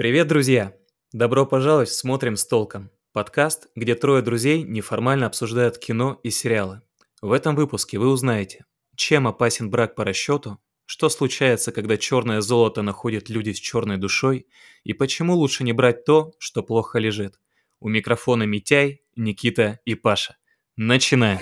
Привет, друзья! Добро пожаловать в «Смотрим с толком» – подкаст, где трое друзей неформально обсуждают кино и сериалы. В этом выпуске вы узнаете, чем опасен брак по расчету, что случается, когда черное золото находят люди с черной душой, и почему лучше не брать то, что плохо лежит. У микрофона Митяй, Никита и Паша. Начинаем!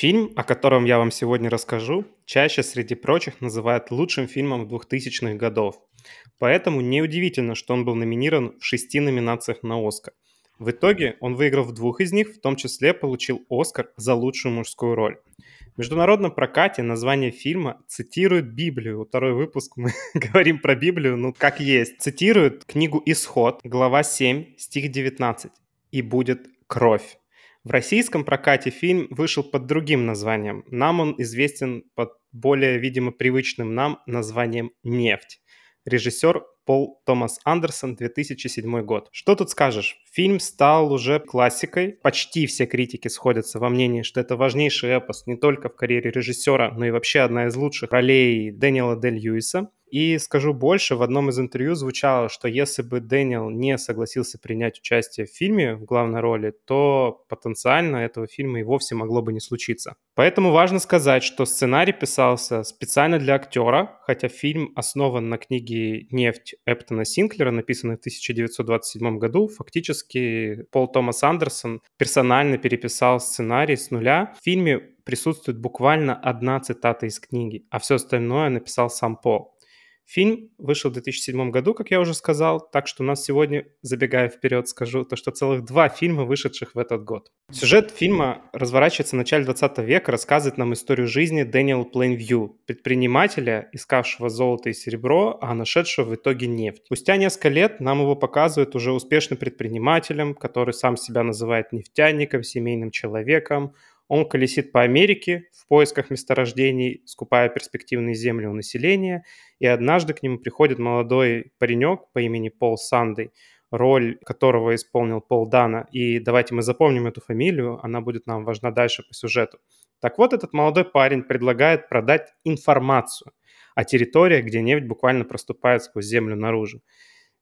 Фильм, о котором я вам сегодня расскажу, чаще среди прочих называют лучшим фильмом 2000-х годов. Поэтому неудивительно, что он был номинирован в шести номинациях на «Оскар». В итоге он выиграл в двух из них, в том числе получил «Оскар» за лучшую мужскую роль. В международном прокате название фильма цитирует Библию. Второй выпуск мы говорим про Библию, ну как есть. Цитирует книгу «Исход», глава 7, стих 19. «И будет кровь». В российском прокате фильм вышел под другим названием. Нам он известен под более, видимо, привычным нам названием «Нефть». Режиссер Пол Томас Андерсон, 2007 год. Что тут скажешь? Фильм стал уже классикой. Почти все критики сходятся во мнении, что это важнейший эпос не только в карьере режиссера, но и вообще одна из лучших ролей Дэниела Дель Льюиса. И скажу больше, в одном из интервью звучало, что если бы Дэниел не согласился принять участие в фильме в главной роли, то потенциально этого фильма и вовсе могло бы не случиться. Поэтому важно сказать, что сценарий писался специально для актера, хотя фильм основан на книге «Нефть» Эптона Синклера, написанной в 1927 году. Фактически Пол Томас Андерсон персонально переписал сценарий с нуля. В фильме присутствует буквально одна цитата из книги, а все остальное написал сам Пол. Фильм вышел в 2007 году, как я уже сказал, так что у нас сегодня, забегая вперед, скажу, то, что целых два фильма, вышедших в этот год. Сюжет фильма разворачивается в начале 20 века, рассказывает нам историю жизни Дэниела Плейнвью, предпринимателя, искавшего золото и серебро, а нашедшего в итоге нефть. Спустя несколько лет нам его показывают уже успешным предпринимателем, который сам себя называет нефтяником, семейным человеком, он колесит по Америке в поисках месторождений, скупая перспективные земли у населения, и однажды к нему приходит молодой паренек по имени Пол Сандей, роль которого исполнил Пол Дана. И давайте мы запомним эту фамилию, она будет нам важна дальше по сюжету. Так вот, этот молодой парень предлагает продать информацию о территории, где нефть буквально проступает сквозь землю наружу.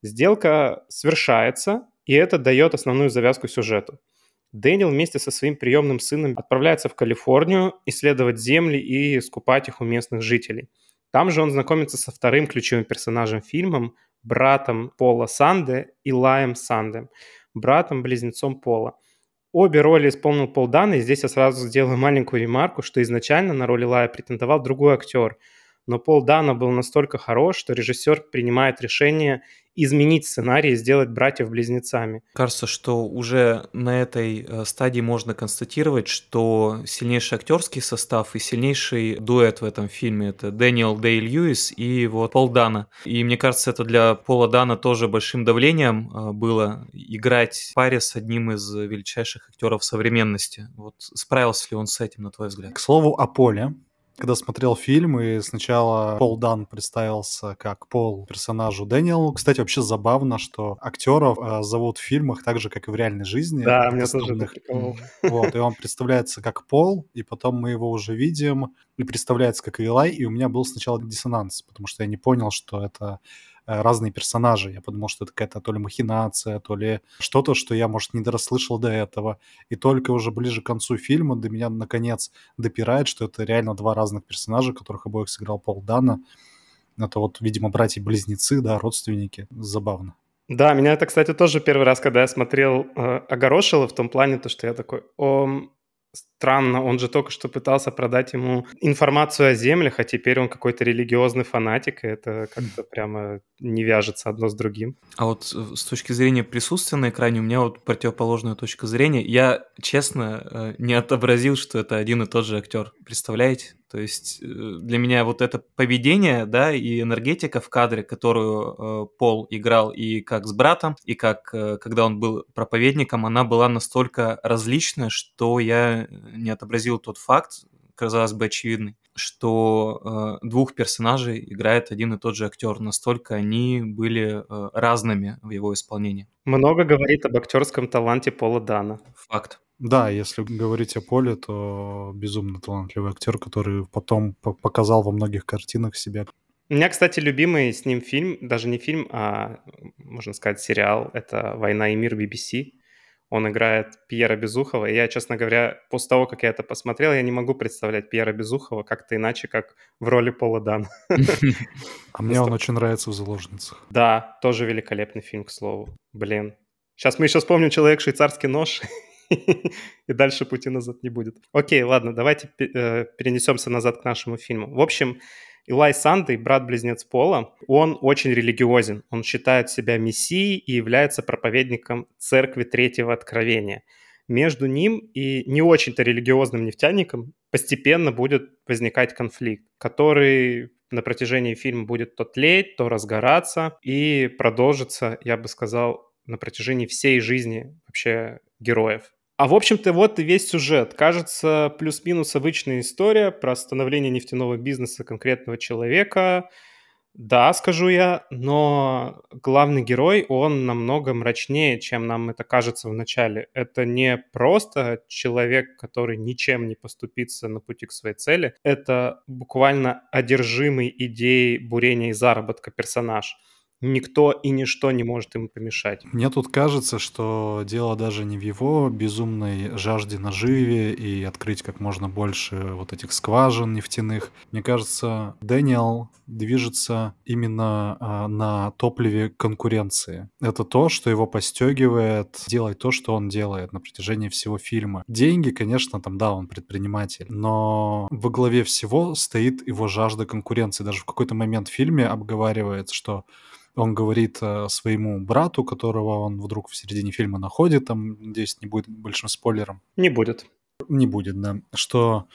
Сделка совершается, и это дает основную завязку сюжету. Дэниел вместе со своим приемным сыном отправляется в Калифорнию исследовать земли и скупать их у местных жителей. Там же он знакомится со вторым ключевым персонажем фильма, братом Пола Санде и Лаем Санде, братом-близнецом Пола. Обе роли исполнил Пол Дан, и здесь я сразу сделаю маленькую ремарку, что изначально на роли Лая претендовал другой актер – но Пол Дана был настолько хорош, что режиссер принимает решение изменить сценарий и сделать братьев близнецами. Кажется, что уже на этой э, стадии можно констатировать, что сильнейший актерский состав и сильнейший дуэт в этом фильме это Дэниел Дэй Льюис и вот Пол Дана. И мне кажется, это для Пола Дана тоже большим давлением э, было играть в паре с одним из величайших актеров современности. Вот справился ли он с этим, на твой взгляд? К слову о Поле, когда смотрел фильм, и сначала Пол Дан представился как Пол персонажу Дэниелу. Кстати, вообще забавно, что актеров э, зовут в фильмах так же, как и в реальной жизни. Да, мне тоже это. Вот, и он представляется как Пол, и потом мы его уже видим, и представляется как Илай, и у меня был сначала диссонанс, потому что я не понял, что это разные персонажи. Я подумал, что это какая-то то ли махинация, то ли что-то, что я, может, не дорасслышал до этого. И только уже ближе к концу фильма до меня, наконец, допирает, что это реально два разных персонажа, которых обоих сыграл Пол Дана. Это вот, видимо, братья-близнецы, да, родственники. Забавно. Да, меня это, кстати, тоже первый раз, когда я смотрел, э, огорошило в том плане, то, что я такой, о, странно, он же только что пытался продать ему информацию о землях, а теперь он какой-то религиозный фанатик, и это как-то прямо не вяжется одно с другим. А вот э, с точки зрения присутствия на экране у меня вот противоположная точка зрения. Я, честно, э, не отобразил, что это один и тот же актер. Представляете? То есть э, для меня вот это поведение, да, и энергетика в кадре, которую э, Пол играл и как с братом, и как э, когда он был проповедником, она была настолько различная, что я не отобразил тот факт, казалось бы, очевидный, что э, двух персонажей играет один и тот же актер. Настолько они были э, разными в его исполнении. Много говорит об актерском таланте Пола Дана. Факт. Да, если говорить о Поле, то безумно талантливый актер, который потом показал во многих картинах себя. У меня, кстати, любимый с ним фильм, даже не фильм, а, можно сказать, сериал, это «Война и мир» BBC. Он играет Пьера Безухова. И я, честно говоря, после того, как я это посмотрел, я не могу представлять Пьера Безухова как-то иначе, как в роли Пола Дан. А мне он очень нравится в «Заложницах». Да, тоже великолепный фильм, к слову. Блин. Сейчас мы еще вспомним «Человек швейцарский нож», и дальше пути назад не будет. Окей, ладно, давайте э, перенесемся назад к нашему фильму. В общем, Илай Сандей, брат-близнец Пола, он очень религиозен. Он считает себя мессией и является проповедником церкви Третьего Откровения. Между ним и не очень-то религиозным нефтяником постепенно будет возникать конфликт, который на протяжении фильма будет то тлеть, то разгораться и продолжится, я бы сказал, на протяжении всей жизни вообще героев. А в общем-то вот и весь сюжет. Кажется, плюс-минус обычная история про становление нефтяного бизнеса конкретного человека. Да, скажу я, но главный герой, он намного мрачнее, чем нам это кажется в начале. Это не просто человек, который ничем не поступится на пути к своей цели. Это буквально одержимый идеей бурения и заработка персонаж никто и ничто не может ему помешать. Мне тут кажется, что дело даже не в его безумной жажде наживе и открыть как можно больше вот этих скважин нефтяных. Мне кажется, Дэниел движется именно а, на топливе конкуренции. Это то, что его постегивает делать то, что он делает на протяжении всего фильма. Деньги, конечно, там, да, он предприниматель, но во главе всего стоит его жажда конкуренции. Даже в какой-то момент в фильме обговаривается, что он говорит э, своему брату, которого он вдруг в середине фильма находит, там, надеюсь, не будет большим спойлером. Не будет. Не будет, да. Что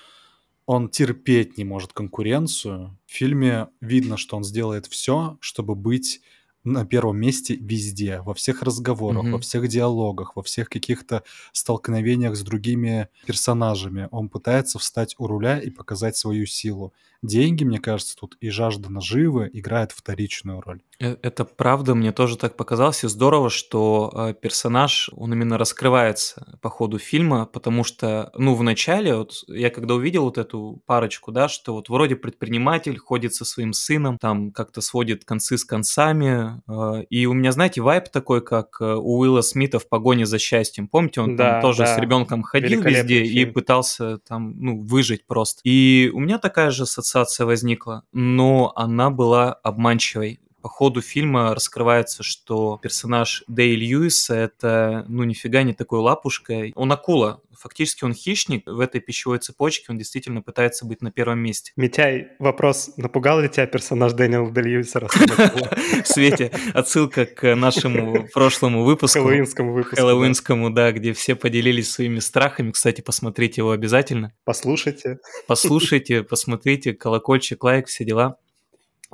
он терпеть не может конкуренцию. В фильме видно, что он сделает все, чтобы быть на первом месте везде, во всех разговорах, mm-hmm. во всех диалогах, во всех каких-то столкновениях с другими персонажами. Он пытается встать у руля и показать свою силу. Деньги, мне кажется, тут и жажда наживы играет вторичную роль. Э, это правда, мне тоже так показалось. И здорово, что э, персонаж, он именно раскрывается по ходу фильма, потому что, ну, в начале, вот я когда увидел вот эту парочку, да, что вот вроде предприниматель ходит со своим сыном, там как-то сводит концы с концами, э, и у меня, знаете, вайп такой, как у Уилла Смита в «Погоне за счастьем». Помните, он да, там тоже да. с ребенком ходил везде фильм. и пытался там, ну, выжить просто. И у меня такая же ассоциация возникла, но она была обманчивой по ходу фильма раскрывается, что персонаж Дэй Льюиса — это, ну, нифига не такой лапушка. Он акула. Фактически он хищник. В этой пищевой цепочке он действительно пытается быть на первом месте. Митяй, вопрос. Напугал ли тебя персонаж Дэниела Дэй Льюиса? В свете отсылка к нашему прошлому выпуску. Хэллоуинскому выпуску. Хэллоуинскому, да, где все поделились своими страхами. Кстати, посмотрите его обязательно. Послушайте. Послушайте, посмотрите, колокольчик, лайк, все дела.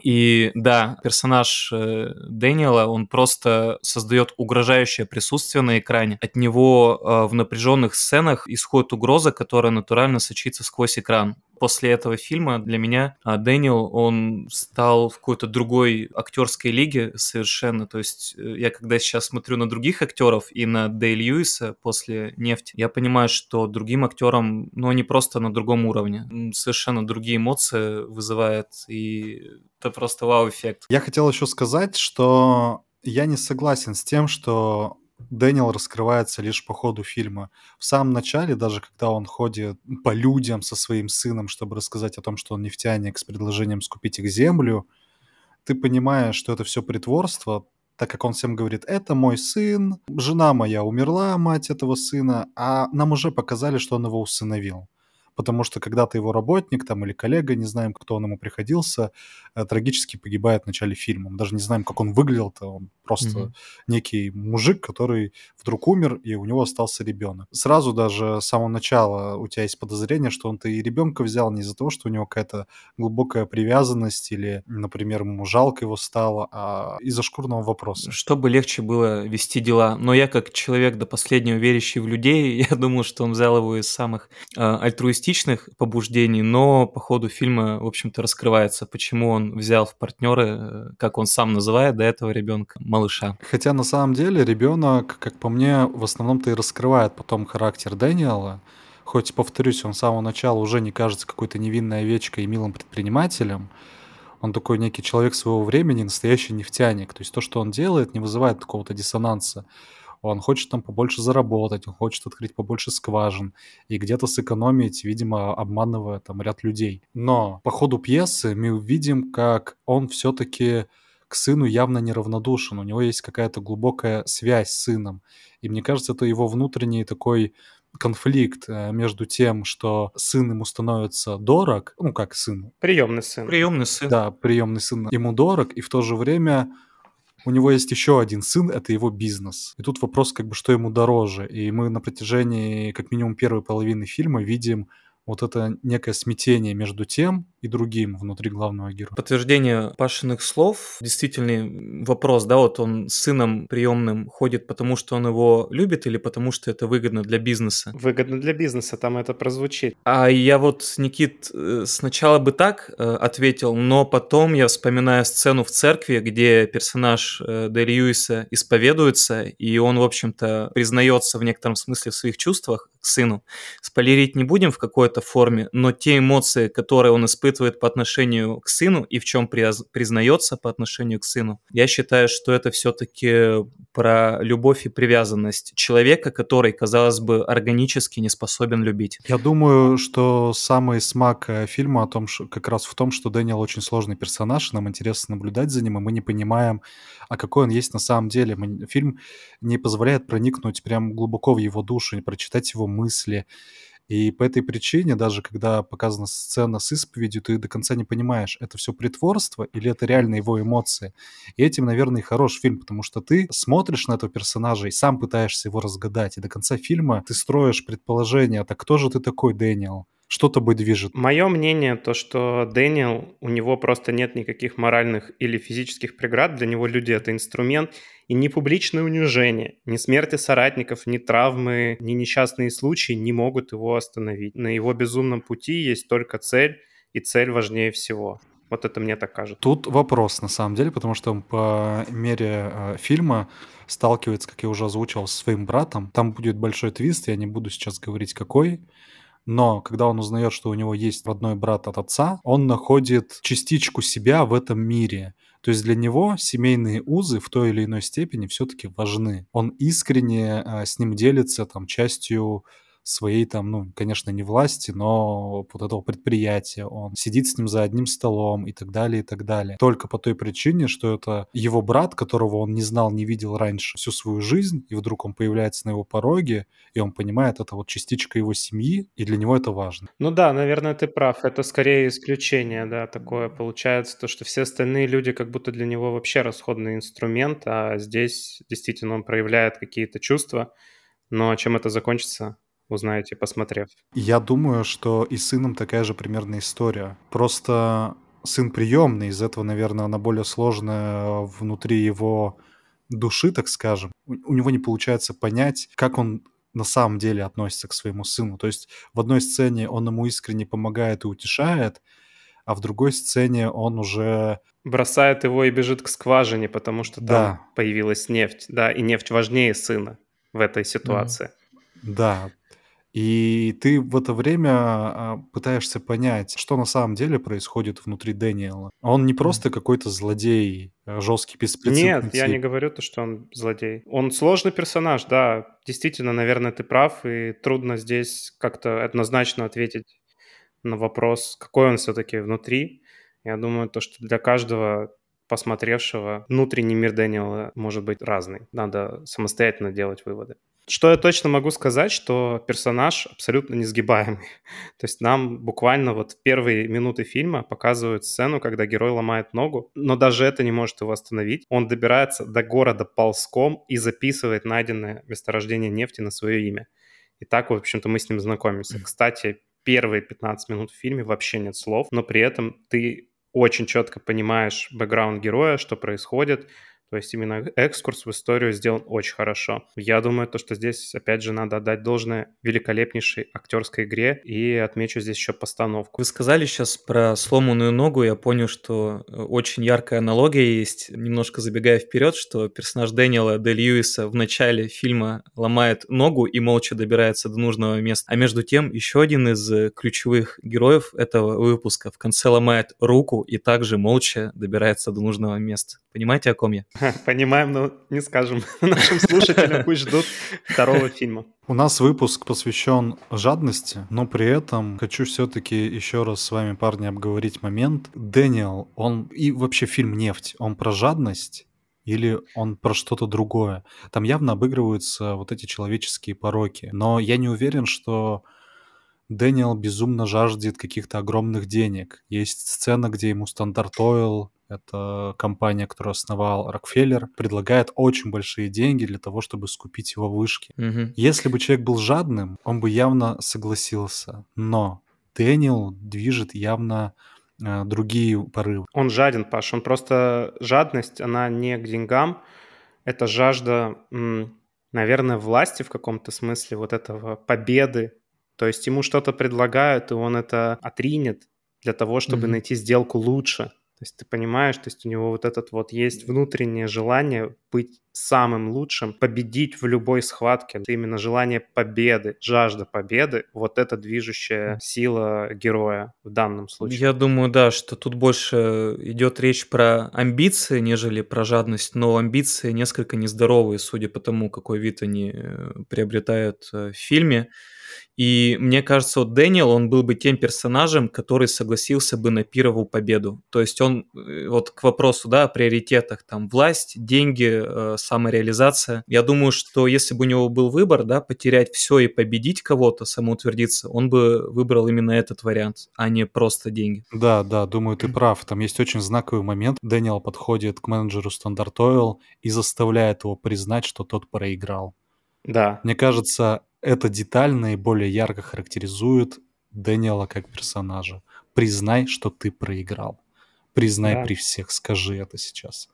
И да, персонаж э, Дэниела, он просто создает угрожающее присутствие на экране. От него э, в напряженных сценах исходит угроза, которая натурально сочится сквозь экран после этого фильма для меня а, Дэниел, он стал в какой-то другой актерской лиге совершенно. То есть э, я когда сейчас смотрю на других актеров и на Дэй Льюиса после «Нефти», я понимаю, что другим актерам, ну, они просто на другом уровне. Совершенно другие эмоции вызывает, и это просто вау-эффект. Я хотел еще сказать, что я не согласен с тем, что Дэниел раскрывается лишь по ходу фильма. В самом начале, даже когда он ходит по людям со своим сыном, чтобы рассказать о том, что он нефтяник с предложением скупить их землю, ты понимаешь, что это все притворство, так как он всем говорит, это мой сын, жена моя умерла, мать этого сына, а нам уже показали, что он его усыновил потому что когда-то его работник там или коллега, не знаем, кто он ему приходился, э, трагически погибает в начале фильма. Мы даже не знаем, как он выглядел-то. Он просто mm-hmm. некий мужик, который вдруг умер, и у него остался ребенок. Сразу даже с самого начала у тебя есть подозрение, что он-то и ребенка взял не из-за того, что у него какая-то глубокая привязанность или, например, ему жалко его стало, а из-за шкурного вопроса. Чтобы легче было вести дела. Но я как человек до последнего верящий в людей, я думал, что он взял его из самых э, альтруистичных эгоистичных побуждений, но по ходу фильма, в общем-то, раскрывается, почему он взял в партнеры, э, как он сам называет, до этого ребенка, малыша. Хотя на самом деле ребенок, как по мне, в основном-то и раскрывает потом характер Дэниела. Хоть, повторюсь, он с самого начала уже не кажется какой-то невинной овечкой и милым предпринимателем, он такой некий человек своего времени, настоящий нефтяник. То есть то, что он делает, не вызывает какого-то диссонанса. Он хочет там побольше заработать, он хочет открыть побольше скважин и где-то сэкономить, видимо, обманывая там ряд людей. Но по ходу пьесы мы увидим, как он все-таки к сыну явно неравнодушен. У него есть какая-то глубокая связь с сыном. И мне кажется, это его внутренний такой конфликт э, между тем, что сын ему становится дорог, ну как сын. Приемный сын. Приемный сын. Да, приемный сын ему дорог, и в то же время у него есть еще один сын, это его бизнес. И тут вопрос, как бы, что ему дороже. И мы на протяжении, как минимум, первой половины фильма видим вот это некое смятение между тем и другим внутри главного героя. Подтверждение Пашиных слов, действительный вопрос, да, вот он с сыном приемным ходит, потому что он его любит или потому что это выгодно для бизнеса? Выгодно для бизнеса, там это прозвучит. А я вот, Никит, э, сначала бы так э, ответил, но потом я вспоминаю сцену в церкви, где персонаж э, Дэ Льюиса исповедуется, и он, в общем-то, признается в некотором смысле в своих чувствах к сыну. Спойлерить не будем в какой-то форме, но те эмоции, которые он испытывает, испытывает по отношению к сыну и в чем признается по отношению к сыну. Я считаю, что это все-таки про любовь и привязанность человека, который, казалось бы, органически не способен любить. Я думаю, что самый смак э, фильма о том, что, как раз в том, что Дэниел очень сложный персонаж, нам интересно наблюдать за ним, и мы не понимаем, а какой он есть на самом деле. Мы, фильм не позволяет проникнуть прям глубоко в его душу, не прочитать его мысли. И по этой причине, даже когда показана сцена с исповедью, ты до конца не понимаешь, это все притворство или это реально его эмоции. И этим, наверное, и хорош фильм, потому что ты смотришь на этого персонажа и сам пытаешься его разгадать. И до конца фильма ты строишь предположение, так кто же ты такой, Дэниел? Что тобой движет? Мое мнение то, что Дэниел, у него просто нет никаких моральных или физических преград. Для него люди — это инструмент. И ни публичное унижение, ни смерти соратников, ни травмы, ни несчастные случаи не могут его остановить. На его безумном пути есть только цель, и цель важнее всего. Вот это мне так кажется. Тут вопрос, на самом деле, потому что он по мере э, фильма сталкивается, как я уже озвучивал, со своим братом. Там будет большой твист, я не буду сейчас говорить какой, но когда он узнает, что у него есть родной брат от отца, он находит частичку себя в этом мире. То есть для него семейные узы в той или иной степени все-таки важны. Он искренне э, с ним делится там частью своей там, ну, конечно, не власти, но вот этого предприятия. Он сидит с ним за одним столом и так далее, и так далее. Только по той причине, что это его брат, которого он не знал, не видел раньше всю свою жизнь, и вдруг он появляется на его пороге, и он понимает, это вот частичка его семьи, и для него это важно. Ну да, наверное, ты прав. Это скорее исключение, да, такое получается, то, что все остальные люди как будто для него вообще расходный инструмент, а здесь действительно он проявляет какие-то чувства, но чем это закончится, узнаете, посмотрев. Я думаю, что и с сыном такая же примерная история. Просто сын приемный, из этого, наверное, она более сложная внутри его души, так скажем. У него не получается понять, как он на самом деле относится к своему сыну. То есть в одной сцене он ему искренне помогает и утешает, а в другой сцене он уже... Бросает его и бежит к скважине, потому что там да. появилась нефть. Да, и нефть важнее сына в этой ситуации. Да, и ты в это время а, пытаешься понять, что на самом деле происходит внутри Дэниела. Он не просто какой-то злодей, а, жесткий, беспрецедентный Нет, я не говорю то, что он злодей. Он сложный персонаж, да. Действительно, наверное, ты прав, и трудно здесь как-то однозначно ответить на вопрос, какой он все-таки внутри. Я думаю, то, что для каждого посмотревшего внутренний мир Дэниела может быть разный. Надо самостоятельно делать выводы. Что я точно могу сказать, что персонаж абсолютно несгибаемый. То есть нам буквально вот в первые минуты фильма показывают сцену, когда герой ломает ногу, но даже это не может его остановить. Он добирается до города ползком и записывает найденное месторождение нефти на свое имя. И так, в общем-то, мы с ним знакомимся. Кстати, первые 15 минут в фильме вообще нет слов, но при этом ты очень четко понимаешь бэкграунд героя, что происходит, То есть именно экскурс в историю сделан очень хорошо. Я думаю, то, что здесь, опять же, надо отдать должное великолепнейшей актерской игре и отмечу здесь еще постановку. Вы сказали сейчас про сломанную ногу, я понял, что э, очень яркая аналогия есть, немножко забегая вперед, что персонаж Дэниела Де Льюиса в начале фильма ломает ногу и молча добирается до нужного места. А между тем, еще один из э, ключевых героев этого выпуска в конце ломает руку и также молча добирается до нужного места. Понимаете, о ком я? Понимаем, но не скажем нашим слушателям, пусть ждут второго фильма. У нас выпуск посвящен жадности, но при этом хочу все-таки еще раз с вами, парни, обговорить момент. Дэниел, он и вообще фильм «Нефть», он про жадность или он про что-то другое? Там явно обыгрываются вот эти человеческие пороки, но я не уверен, что Дэниел безумно жаждет каких-то огромных денег. Есть сцена, где ему Standard Oil, это компания, которую основал Рокфеллер, предлагает очень большие деньги для того, чтобы скупить его вышки. Мгм. Если бы человек был жадным, он бы явно согласился. Но Дэниел движет явно э, другие порывы. Он жаден, Паш, он просто... Жадность, она не к деньгам, это жажда, наверное, власти в каком-то смысле, вот этого победы. То есть ему что-то предлагают, и он это отринет для того, чтобы Мгм. найти сделку лучше. То есть ты понимаешь, то есть у него вот этот вот есть внутреннее желание быть самым лучшим, победить в любой схватке. Это именно желание победы, жажда победы, вот это движущая сила героя в данном случае. Я думаю, да, что тут больше идет речь про амбиции, нежели про жадность, но амбиции несколько нездоровые, судя по тому, какой вид они э, приобретают э, в фильме. И мне кажется, вот Дэниел, он был бы тем персонажем, который согласился бы на пировую победу. То есть он, э, вот к вопросу, да, о приоритетах, там, власть, деньги, э, самореализация. Я думаю, что если бы у него был выбор, да, потерять все и победить кого-то, самоутвердиться, он бы выбрал именно этот вариант, а не просто деньги. Да, да, думаю, ты прав. Там есть очень знаковый момент. Дэниел подходит к менеджеру Standard Oil и заставляет его признать, что тот проиграл. Да, Мне кажется, эта деталь наиболее ярко характеризует Дэниела как персонажа. Признай, что ты проиграл. Признай Да. при всех, скажи это сейчас.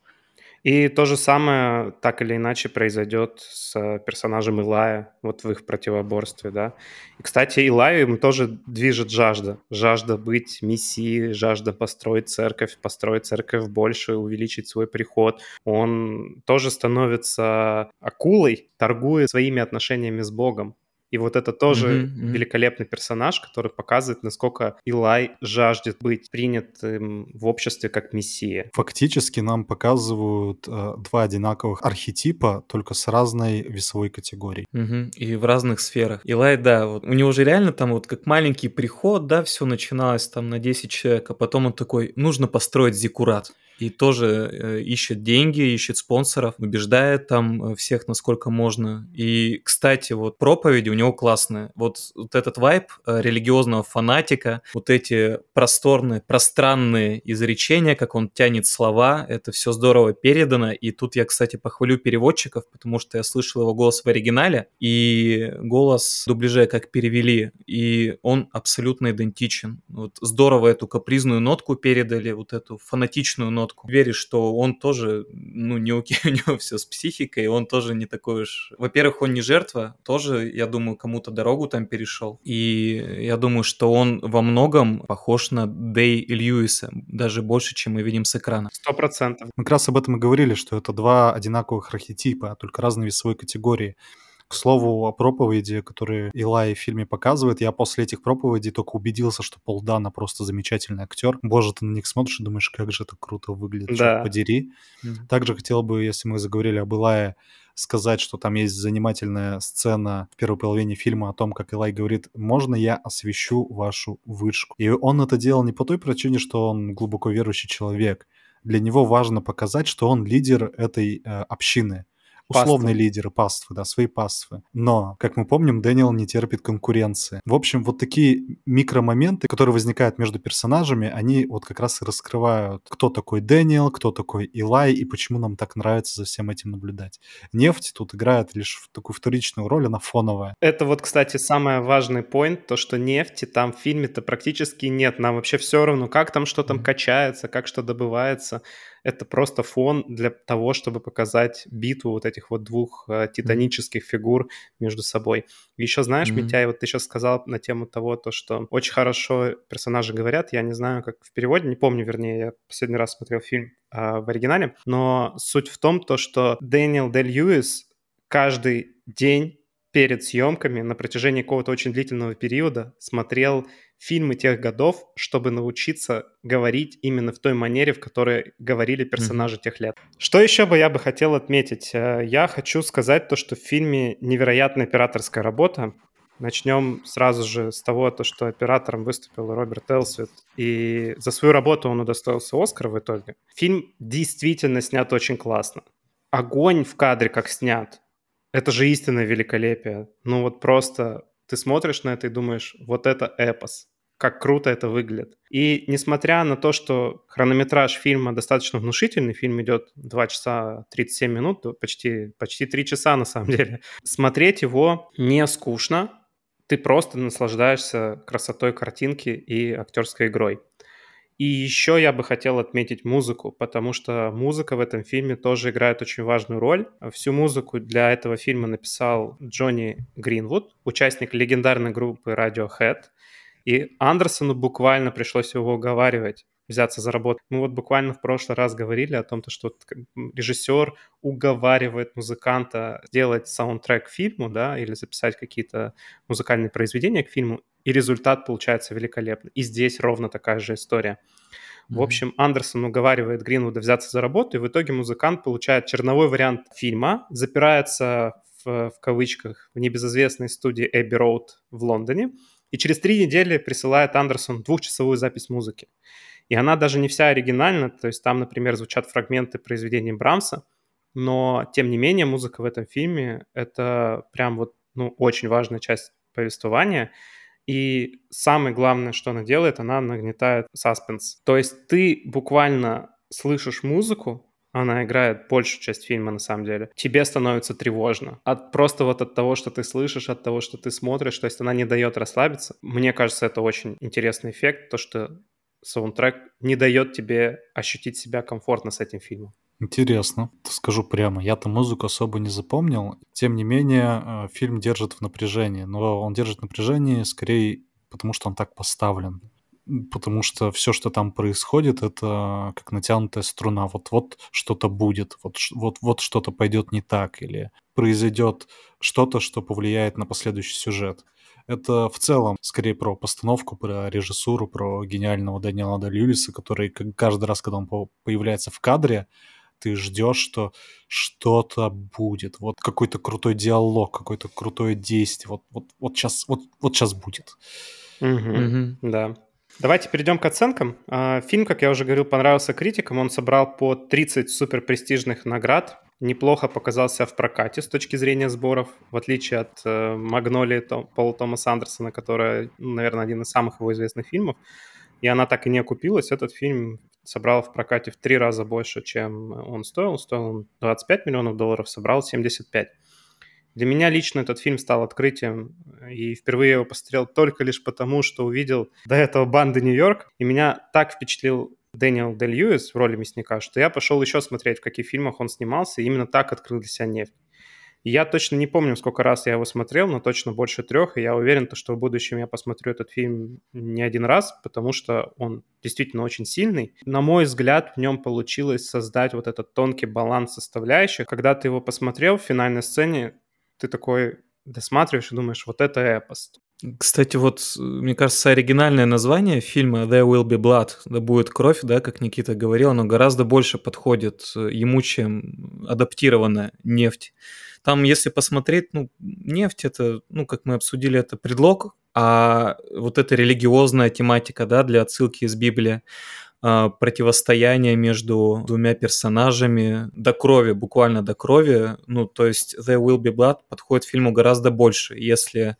И то же самое так или иначе произойдет с персонажем Илая, вот в их противоборстве, да. И, кстати, Илаю им тоже движет жажда. Жажда быть мессией, жажда построить церковь, построить церковь больше, увеличить свой приход. Он тоже становится акулой, торгуя своими отношениями с Богом. И вот это тоже Мгм, мгм. великолепный персонаж, который показывает, насколько Илай жаждет быть принятым в обществе как мессия. Фактически нам показывают э, два одинаковых архетипа, только с разной весовой категорией. Мгм. И в разных сферах. Илай, да, вот у него же реально там вот как маленький приход, да, все начиналось там на 10 человек, а потом он такой, нужно построить зиккурат. И тоже э, ищет деньги, ищет спонсоров, убеждает там э, всех, насколько можно. И, кстати, вот проповеди у него классные. Вот, вот этот вайб э, религиозного фанатика, вот эти просторные, пространные изречения, как он тянет слова, это все здорово передано. И тут я, кстати, похвалю переводчиков, потому что я слышал его голос в оригинале, и голос в дубляже как перевели, и он абсолютно идентичен. Вот здорово эту капризную нотку передали, вот эту фанатичную нотку. Веришь, что он тоже, ну, не окей, у него все с психикой, он тоже не такой уж... Во-первых, он не жертва, тоже, я думаю, кому-то дорогу там перешел. И я думаю, что он во многом похож на Дэй Льюиса, даже больше, чем мы видим с экрана. Сто процентов. Мы как раз об этом и говорили, что это два одинаковых архетипа, только разной весовой категории. К слову, о проповеди, которые Илай в фильме показывает, я после этих проповедей только убедился, что Пол Дана просто замечательный актер. Боже, ты на них смотришь и думаешь, как же это круто выглядит, Да. подери. Также хотел бы, если мы заговорили об Илае, сказать, что там есть занимательная сцена в первой половине фильма о том, как Илай говорит, можно я освещу вашу вышку. И он это делал не по той причине, что он глубоко верующий человек. Для него важно показать, что он лидер этой э, общины. Условный Паствы. лидер, паствы, да, свои паствы. Но, как мы помним, Дэниел не терпит конкуренции. В общем, вот такие микромоменты, которые возникают между персонажами, они вот как раз и раскрывают, кто такой Дэниел, кто такой Илай и почему нам так нравится за всем этим наблюдать. Нефть тут играет лишь в такую вторичную роль, она фоновая. Это вот, кстати, самый важный поинт, то, что нефти там в фильме-то практически нет. Нам вообще все равно, как там что там Мгм. качается, как что добывается. Это просто фон для того, чтобы показать битву вот этих вот двух э, титанических mm-hmm. фигур между собой. Еще знаешь, mm-hmm. Митяй, вот ты сейчас сказал на тему того, то, что очень хорошо персонажи говорят, я не знаю, как в переводе, не помню, вернее, я последний раз смотрел фильм э, в оригинале, но суть в том, то, что Дэниел Дель Льюис каждый день перед съемками на протяжении какого-то очень длительного периода смотрел фильмы тех годов, чтобы научиться говорить именно в той манере, в которой говорили персонажи mm-hmm. тех лет. Что еще бы я бы хотел отметить? Э, я хочу сказать то, что в фильме невероятная операторская работа. Начнем сразу же с того, то, что оператором выступил Роберт Элсвит, и за свою работу он удостоился Оскара в итоге. Фильм действительно снят очень классно. Огонь в кадре как снят. Это же истинное великолепие. Ну вот просто ты смотришь на это и думаешь, вот это эпос, как круто это выглядит. И несмотря на то, что хронометраж фильма достаточно внушительный, фильм идет 2 часа 37 минут, почти, почти 3 часа на самом деле, смотреть его не скучно, ты просто наслаждаешься красотой картинки и актерской игрой. И еще я бы хотел отметить музыку, потому что музыка в этом фильме тоже играет очень важную роль. Всю музыку для этого фильма написал Джонни Гринвуд, участник легендарной группы Radiohead. И Андерсону буквально пришлось его уговаривать взяться за работу. Мы вот буквально в прошлый раз говорили о том, что режиссер уговаривает музыканта сделать саундтрек к фильму, да, или записать какие-то музыкальные произведения к фильму, и результат получается великолепный. И здесь ровно такая же история. В общем, Андерсон уговаривает Гринвуда взяться за работу, и в итоге музыкант получает черновой вариант фильма, запирается в, в кавычках в небезызвестной студии Эбби Роуд в Лондоне, и через три недели присылает Андерсон двухчасовую запись музыки. И она даже не вся оригинальна, то есть там, например, звучат фрагменты произведений Брамса, но, тем не менее, музыка в этом фильме — это прям вот, ну, очень важная часть повествования. И самое главное, что она делает, она нагнетает саспенс. То есть ты буквально слышишь музыку, она играет большую часть фильма на самом деле, тебе становится тревожно. От просто вот от того, что ты слышишь, от того, что ты смотришь, то есть она не дает расслабиться. Мне кажется, это очень интересный эффект, то, что саундтрек не дает тебе ощутить себя комфортно с этим фильмом. Интересно. Скажу прямо, я-то музыку особо не запомнил. Тем не менее, э, фильм держит в напряжении. Но он держит в напряжении скорее потому, что он так поставлен. Потому что все, что там происходит, это как натянутая струна. Вот-вот что-то будет, вот, вот, вот что-то пойдет не так, или произойдет что-то, что повлияет на последующий сюжет. Это в целом скорее про постановку, про режиссуру, про гениального Даниэла Дальюлиса, который каждый раз, когда он появляется в кадре, ты ждешь, что что-то будет, вот какой-то крутой диалог, какое-то крутое действие, вот, вот, вот, сейчас, вот, вот сейчас будет. Угу, угу. Да. Давайте перейдем к оценкам. А, фильм, как я уже говорил, понравился критикам. Он собрал по 30 суперпрестижных наград неплохо показался в прокате с точки зрения сборов, в отличие от э, «Магнолии» Том, Пола Томаса Андерсона, которая, наверное, один из самых его известных фильмов. И она так и не окупилась. Этот фильм собрал в прокате в три раза больше, чем он стоил. Стоил он 25 миллионов долларов, собрал 75. Для меня лично этот фильм стал открытием, и впервые я его посмотрел только лишь потому, что увидел до этого банды Нью-Йорк, и меня так впечатлил Дэниел Дель Льюис в роли мясника, что я пошел еще смотреть, в каких фильмах он снимался, и именно так открыл для себя нефть. Я точно не помню, сколько раз я его смотрел, но точно больше трех, и я уверен, что в будущем я посмотрю этот фильм не один раз, потому что он действительно очень сильный. На мой взгляд, в нем получилось создать вот этот тонкий баланс составляющих. Когда ты его посмотрел в финальной сцене, ты такой досматриваешь и думаешь, вот это эпос. Кстати, вот, мне кажется, оригинальное название фильма «There will be blood», да будет кровь, да, как Никита говорил, оно гораздо больше подходит э, ему, чем адаптированная нефть. Там, если посмотреть, ну, нефть это, ну, как мы обсудили, это предлог, а вот эта религиозная тематика, да, для отсылки из Библии, а, противостояние между двумя персонажами до крови, буквально до крови. Ну, то есть There Will Be Blood подходит фильму гораздо больше. Если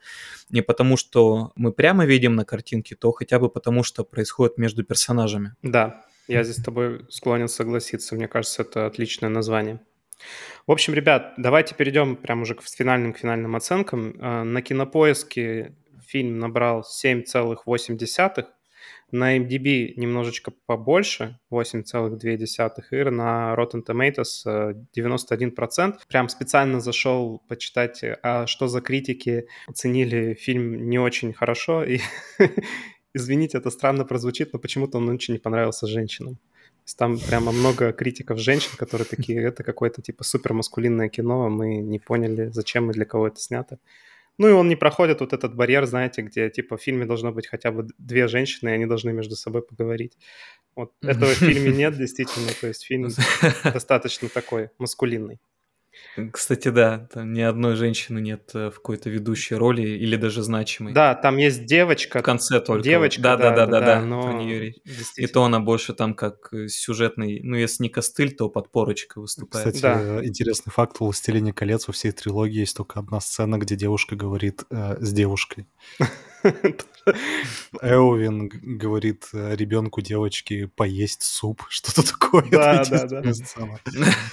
не потому, что мы прямо видим на картинке, то хотя бы потому, что происходит между персонажами. Да, я здесь с тобой склонен согласиться. Мне кажется, это отличное название. В общем, ребят, давайте перейдем прямо уже к финальным, к финальным оценкам. А, на кинопоиске фильм набрал 7,8 На MDB немножечко побольше, 8,2, и на Rotten Tomatoes 91%. Э, Прям специально зашел почитать, а что за критики оценили фильм не очень хорошо. И, извините, это странно прозвучит, но почему-то он очень не понравился женщинам. Там прямо много критиков женщин, которые такие, это какое-то типа супермаскулинное кино, мы не поняли, зачем и для кого это снято. Ну и он не проходит вот этот барьер, знаете, где типа в фильме должно быть хотя бы две женщины, и они должны между собой поговорить. Вот этого в фильме нет, действительно, то есть фильм достаточно такой маскулинный. Кстати, да, там ни одной женщины нет э, в какой-то ведущей роли или даже значимой. Да, там есть девочка. В конце только. Девочка, да, да, да, да, да, да, но... И то она больше там как э, сюжетный, ну если не костыль, то подпорочка выступает. Кстати, да. Интересный факт, у «Властелине колец» во всей трилогии есть только одна сцена, где девушка говорит э, с девушкой. Эовин говорит ребенку девочки поесть суп, что-то такое. Да, да, да.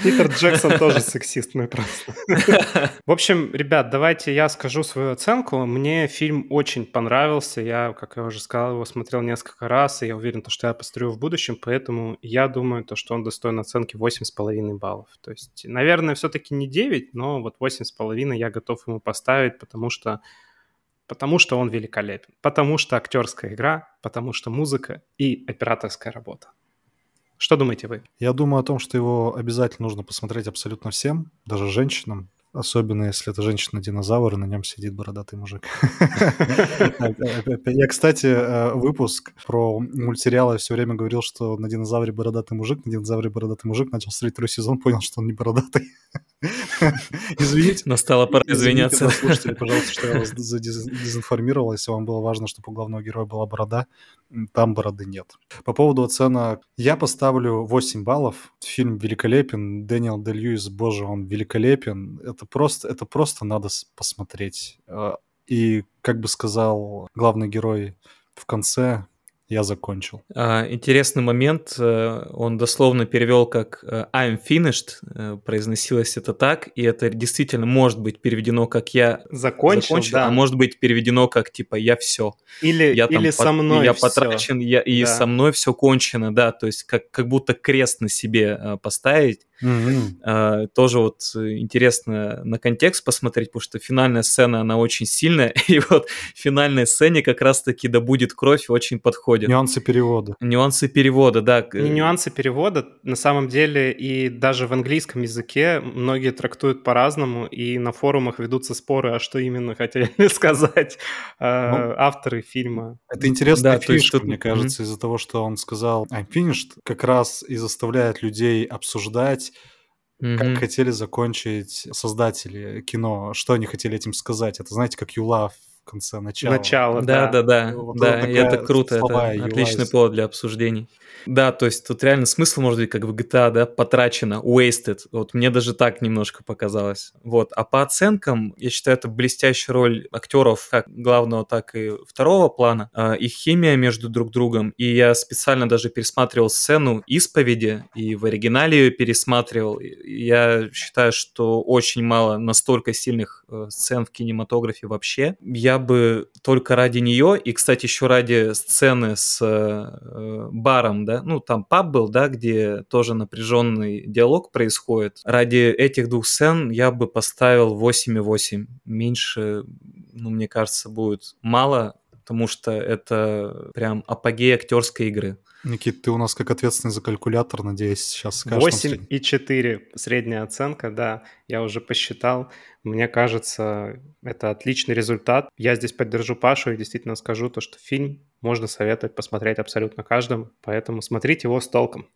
Питер Джексон тоже сексист, мы просто. В общем, ребят, давайте я скажу свою оценку. Мне фильм очень понравился. Я, как я уже сказал, его смотрел несколько раз, и я уверен, что я посмотрю в будущем, поэтому я думаю, то, что он достоин оценки 8,5 баллов. То есть, наверное, все-таки не 9, но вот 8,5 я готов ему поставить, потому что потому что он великолепен, потому что актерская игра, потому что музыка и операторская работа. Что думаете вы? Я думаю о том, что его обязательно нужно посмотреть абсолютно всем, даже женщинам, Особенно, если это женщина-динозавр, и на нем сидит бородатый мужик. Я, кстати, э, выпуск про мультсериалы все время говорил, что на динозавре бородатый мужик, на динозавре бородатый мужик, начал смотреть второй сезон, понял, что он не бородатый. Извините. Настала пора извиняться. Слушайте, пожалуйста, что я вас дезинформировал. Если вам было важно, чтобы у главного героя была борода, там бороды нет. По поводу оценок, я поставлю 8 баллов. Фильм великолепен. Дэниел Де Льюис, боже, он великолепен. Это просто, это просто надо посмотреть. А, и, как бы сказал главный герой в конце, я закончил. А, интересный момент. Э, он дословно перевел как э, I'm finished. Э, произносилось это так. И это действительно может быть переведено как я закончил, закончил да. а может быть переведено как типа я все. Или, я или со мной Я все. потрачен, я, и да. со мной все кончено, да. То есть как, как будто крест на себе поставить. Mm-hmm. тоже вот интересно на контекст посмотреть, потому что финальная сцена, она очень сильная, и вот в финальной сцене как раз-таки да будет кровь очень подходит. Нюансы перевода. Нюансы перевода, да. Не нюансы перевода, на самом деле и даже в английском языке многие трактуют по-разному, и на форумах ведутся споры, а что именно хотели сказать ну, авторы фильма. Это интересная да, фишка, есть, мне кажется, mm-hmm. из-за того, что он сказал I'm finished, как раз и заставляет людей обсуждать Mm-hmm. Как хотели закончить создатели кино, что они хотели этим сказать. Это, знаете, как Юла в конце начала. Начало, да. Да, да, да. Вот да, и это круто, это отличный повод для обсуждений. Да, то есть тут реально смысл может быть как в GTA, да, потрачено, wasted. Вот мне даже так немножко показалось. Вот. А по оценкам, я считаю, это блестящая роль актеров, как главного, так и второго плана. А, их химия между друг другом. И я специально даже пересматривал сцену исповеди, и в оригинале ее пересматривал. Я считаю, что очень мало настолько сильных э, сцен в кинематографе вообще. Я бы только ради нее, и, кстати, еще ради сцены с э, баром, да, ну там паб был, да, где тоже напряженный диалог происходит. Ради этих двух сцен я бы поставил 8,8. Меньше, ну, мне кажется, будет мало, потому что это прям апогей актерской игры. Никит, ты у нас как ответственный за калькулятор, надеюсь, сейчас скажешь. 8,4 средняя оценка, да, я уже посчитал. Мне кажется, это отличный результат. Я здесь поддержу Пашу и действительно скажу то, что фильм можно советовать посмотреть абсолютно каждому, поэтому смотрите его с толком.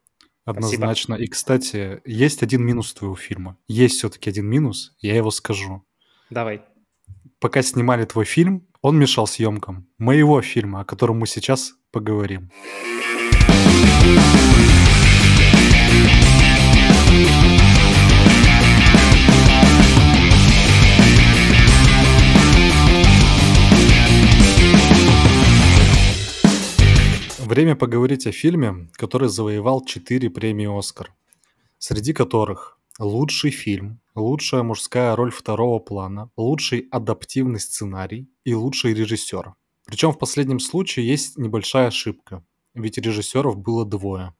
Однозначно. Спасибо. И, кстати, есть один минус твоего фильма. Есть все-таки один минус, я его скажу. Давай. Пока снимали твой фильм, он мешал съемкам моего фильма, о котором мы сейчас поговорим. Время поговорить о фильме, который завоевал 4 премии «Оскар», среди которых лучший фильм, лучшая мужская роль второго плана, лучший адаптивный сценарий и лучший режиссер. Причем в последнем случае есть небольшая ошибка. ведь режиссеров было двое.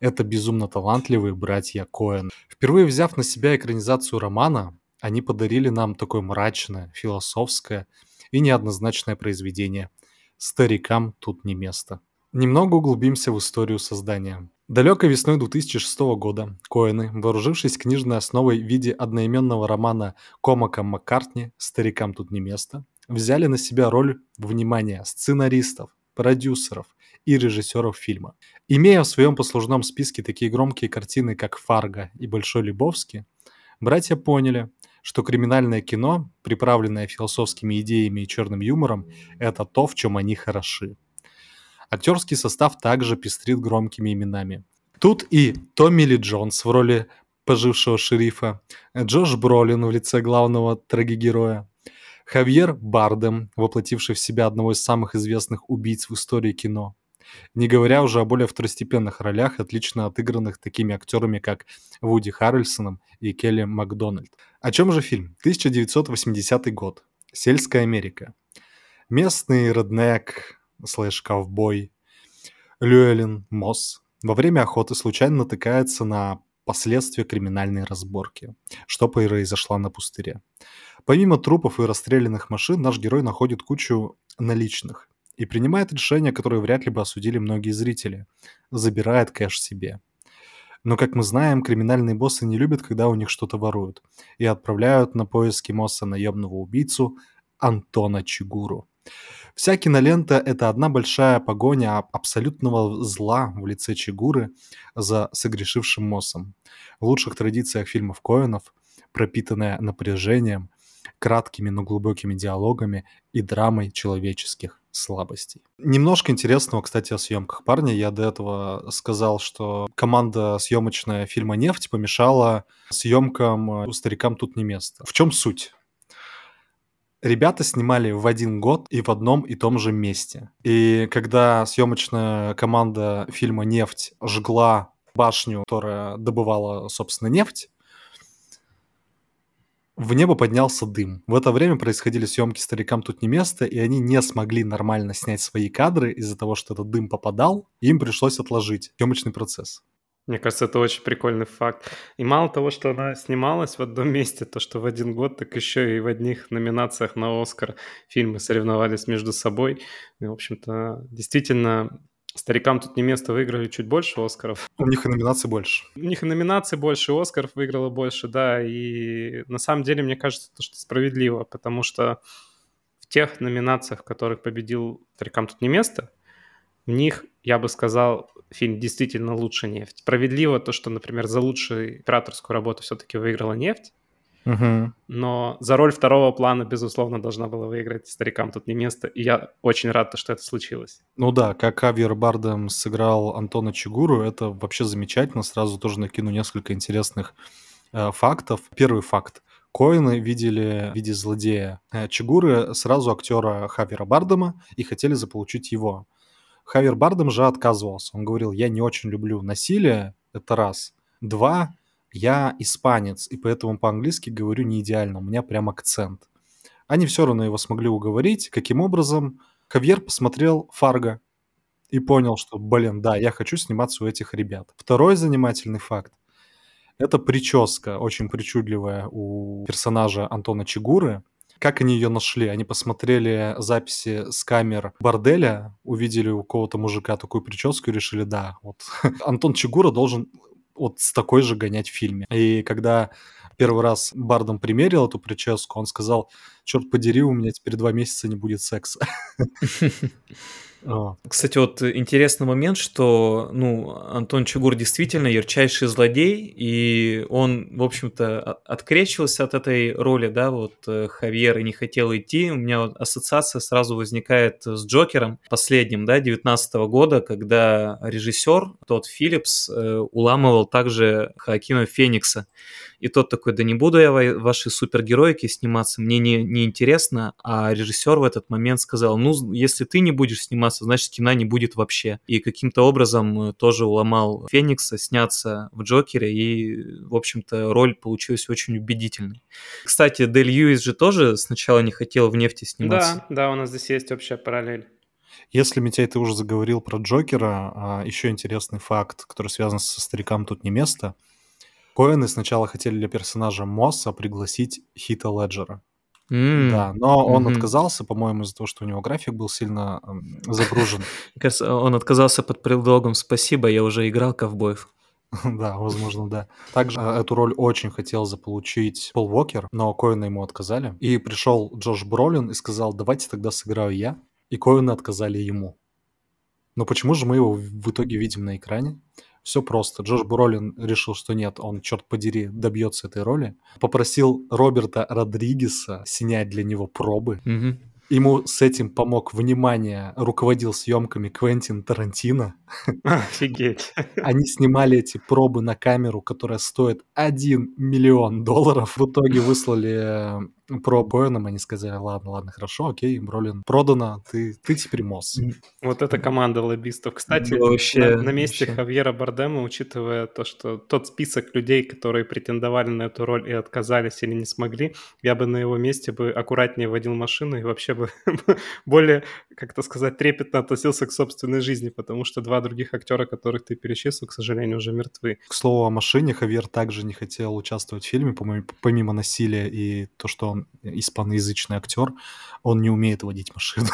Это безумно талантливые братья Коэн. Впервые взяв на себя экранизацию романа, они подарили нам такое мрачное, философское и неоднозначное произведение. Старикам тут не место. Немного углубимся в историю создания. Далекой весной 2006 года Коэны, вооружившись книжной основой в виде одноименного романа Комака Маккартни «Старикам тут не место», взяли на себя роль, внимания сценаристов, продюсеров и режиссеров фильма. Имея в своем послужном списке такие громкие картины, как «Фарго» и «Большой Любовский», братья поняли, что криминальное кино, приправленное философскими идеями и черным юмором, это то, в чем они хороши. Актерский состав также пестрит громкими именами. Тут и Томми Ли Джонс в роли пожившего шерифа, Джош Бролин в лице главного трагигероя, Хавьер Бардем, воплотивший в себя одного из самых известных убийц в истории кино. Не говоря уже о более второстепенных ролях, отлично отыгранных такими актерами, как Вуди Харрельсоном и Келли Макдональд. О чем же фильм? 1980 год. Сельская Америка. Местный реднек, слэш-ковбой Люэлин Мосс во время охоты случайно натыкается на последствия криминальной разборки, что произошло на пустыре. Помимо трупов и расстрелянных машин, наш герой находит кучу наличных и принимает решение, которое вряд ли бы осудили многие зрители. Забирает кэш себе. Но, как мы знаем, криминальные боссы не любят, когда у них что-то воруют, и отправляют на поиски Мосса наемного убийцу Антона Чигуру. Вся кинолента — это одна большая погоня абсолютного зла в лице Чигуры за согрешившим Моссом. В лучших традициях фильмов Коэнов, пропитанная напряжением, краткими, но глубокими диалогами и драмой человеческих слабостей. Немножко интересного, кстати, о съемках. Парни, я до этого сказал, что команда съемочная фильма «Нефть» помешала съемкам «У старикам тут не место». В чем суть? Ребята снимали в один год и в одном и том же месте. И когда съемочная команда фильма «Нефть» жгла башню, которая добывала, собственно, нефть, в небо поднялся дым. В это время происходили съемки «Старикам тут не место», и они не смогли нормально снять свои кадры из-за того, что этот дым попадал, им пришлось отложить съемочный процесс. Мне кажется, это очень прикольный факт. И мало того, что она снималась в одном месте, то, что в один год, так еще и в одних номинациях на Оскар фильмы соревновались между собой. И, в общем-то, действительно, старикам тут не место выиграли чуть больше Оскаров. У них и номинаций больше. У них и номинаций больше, Оскаров выиграло больше, да. И на самом деле, мне кажется, то, что справедливо, потому что в тех номинациях, в которых победил «Старикам тут не место», в них, я бы сказал, фильм действительно лучше «Нефть». Справедливо то, что, например, за лучшую операторскую работу все-таки выиграла «Нефть», Угу. но за роль второго плана, безусловно, должна была выиграть «Старикам тут не место», и я очень рад, что это случилось. Ну да, как Кавьер Бардем сыграл Антона Чигуру, это вообще замечательно. Сразу тоже накину несколько интересных э, фактов. Первый факт. Коины видели в виде злодея э, Чигуры сразу актера Хавера Бардема и хотели заполучить его. Хавер Бардем же отказывался. Он говорил, я не очень люблю насилие, это раз. Два, я испанец, и поэтому по-английски говорю не идеально, у меня прям акцент. Они все равно его смогли уговорить. Каким образом? Хавьер посмотрел Фарго и понял, что, блин, да, я хочу сниматься у этих ребят. Второй занимательный факт. Это прическа, очень причудливая у персонажа Антона Чигуры. Как они ее нашли? Они посмотрели записи с камер борделя, увидели у кого-то мужика такую прическу и решили, да, вот Антон Чигура должен вот с такой же гонять в фильме. И когда первый раз Бардом примерил эту прическу, он сказал, черт подери, у меня теперь два месяца не будет секса. Вот. Кстати, вот интересный момент, что, ну, Антон Чугур действительно ярчайший злодей, и он, в общем-то, открещивался от этой роли, да, вот э, Хавьер и не хотел идти. У меня вот ассоциация сразу возникает с Джокером последним, да, 19 года, когда режиссер, тот Филлипс, э, уламывал также Хакима Феникса. И тот такой, да не буду я в вашей супергероике сниматься, мне не, не интересно. А режиссер в этот момент сказал, ну, если ты не будешь сниматься, значит, кино не будет вообще. И каким-то образом э, тоже уломал Феникса сняться в Джокере, и, в общем-то, роль получилась очень убедительной. Кстати, Дель Льюис же тоже сначала не хотел в нефти сниматься. Да, да, у нас здесь есть общая параллель. Если, Митяй, ты уже заговорил про Джокера, а, еще интересный факт, который связан со старикам «Тут не место». Коэны сначала хотели для персонажа Мосса пригласить Хита Леджера. М, Да, но он мгм. отказался, по-моему, из-за того, что у него график был сильно загружен. Мне кажется, он отказался под предлогом «спасибо, я уже играл ковбоев». Да, возможно, да. Также а, эту роль очень хотел заполучить Пол Уокер, но Коэны ему отказали. И пришел Джош Бролин и сказал, давайте тогда сыграю я. И Коэны отказали ему. Но почему же мы его в итоге видим на экране? Все просто. Джош Бролин решил, что нет, он, черт подери, добьется этой роли. Попросил Роберта Родригеса снять для него пробы. Мгм. Ему с этим помог, внимание, руководил съемками Квентин Тарантино. Офигеть. Они снимали эти пробы на камеру, которая стоит 1 миллион долларов. В итоге выслали про Коэнам, они сказали, ладно, ладно, хорошо, окей, Бролин, продано, ты, ты теперь Мосс. М, Вот это команда лоббистов. Кстати, Ну, вообще, на, на месте вообще. Хавьера Бардема, учитывая то, что тот список людей, которые претендовали на эту роль и отказались или не смогли, я бы на его месте бы аккуратнее водил машину и вообще бы более, как это сказать, трепетно относился к собственной жизни, потому что два других актера, которых ты перечислил, к сожалению, уже мертвы. К слову о машине, Хавьер также не хотел участвовать в фильме, помимо насилия и то, что он испаноязычный актер, он не умеет водить машину.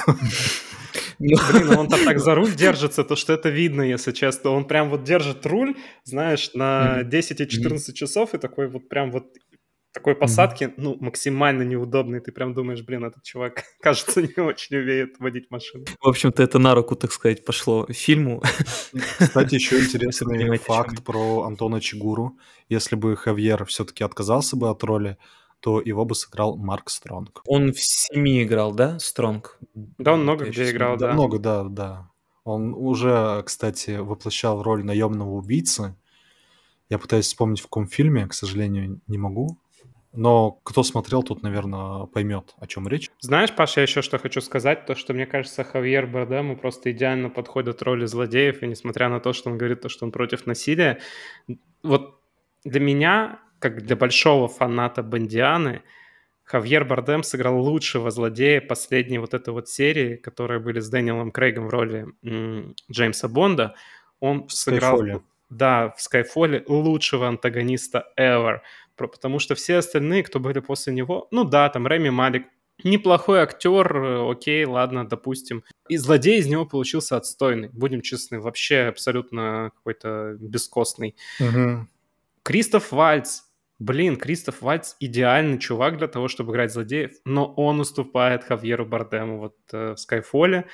Ну, Блин, он там так за руль держится, то что это видно, если честно. Он прям вот держит руль, знаешь, на Мгм. 10 и Мгм. 14 часов, и такой вот прям вот такой посадки, ну, максимально неудобный. Ты прям думаешь, блин, этот чувак, кажется, не очень умеет водить машину. В общем-то, это на руку, так сказать, пошло фильму. Кстати, еще интересный факт про Антона Чигуру. Если бы Хавьер все-таки отказался бы от роли, то его бы сыграл Марк Стронг. Он в «Семи» играл, да, Стронг? Да, он много Я где играл, Да, да. много, да, да. Он уже, кстати, воплощал роль наемного убийцы. Я пытаюсь вспомнить, в каком фильме, к сожалению, не могу. Но кто смотрел, тут, наверное, поймет, о чем речь. Знаешь, Паша, я еще что хочу сказать, то, что мне кажется, Хавьер Бардему просто идеально подходит роли злодеев, и несмотря на то, что он говорит, то, что он против насилия, вот для меня, как для большого фаната Бондианы, Хавьер Бардем сыграл лучшего злодея последней вот этой вот серии, которые были с Дэниелом Крейгом в роли м, Джеймса Бонда. Он В сыграл, «Скайфоле». да, в Скайфоле лучшего антагониста ever. Потому что все остальные, кто были после него, ну да, там Реми Малик, неплохой актер, э, окей, ладно, допустим. И злодей из него получился отстойный, будем честны, вообще абсолютно какой-то бескостный. Мгм. Кристоф Вальц. Блин, Кристоф Вальц идеальный чувак для того, чтобы играть злодеев, но он уступает Хавьеру Бардему вот э, в Скайфоле.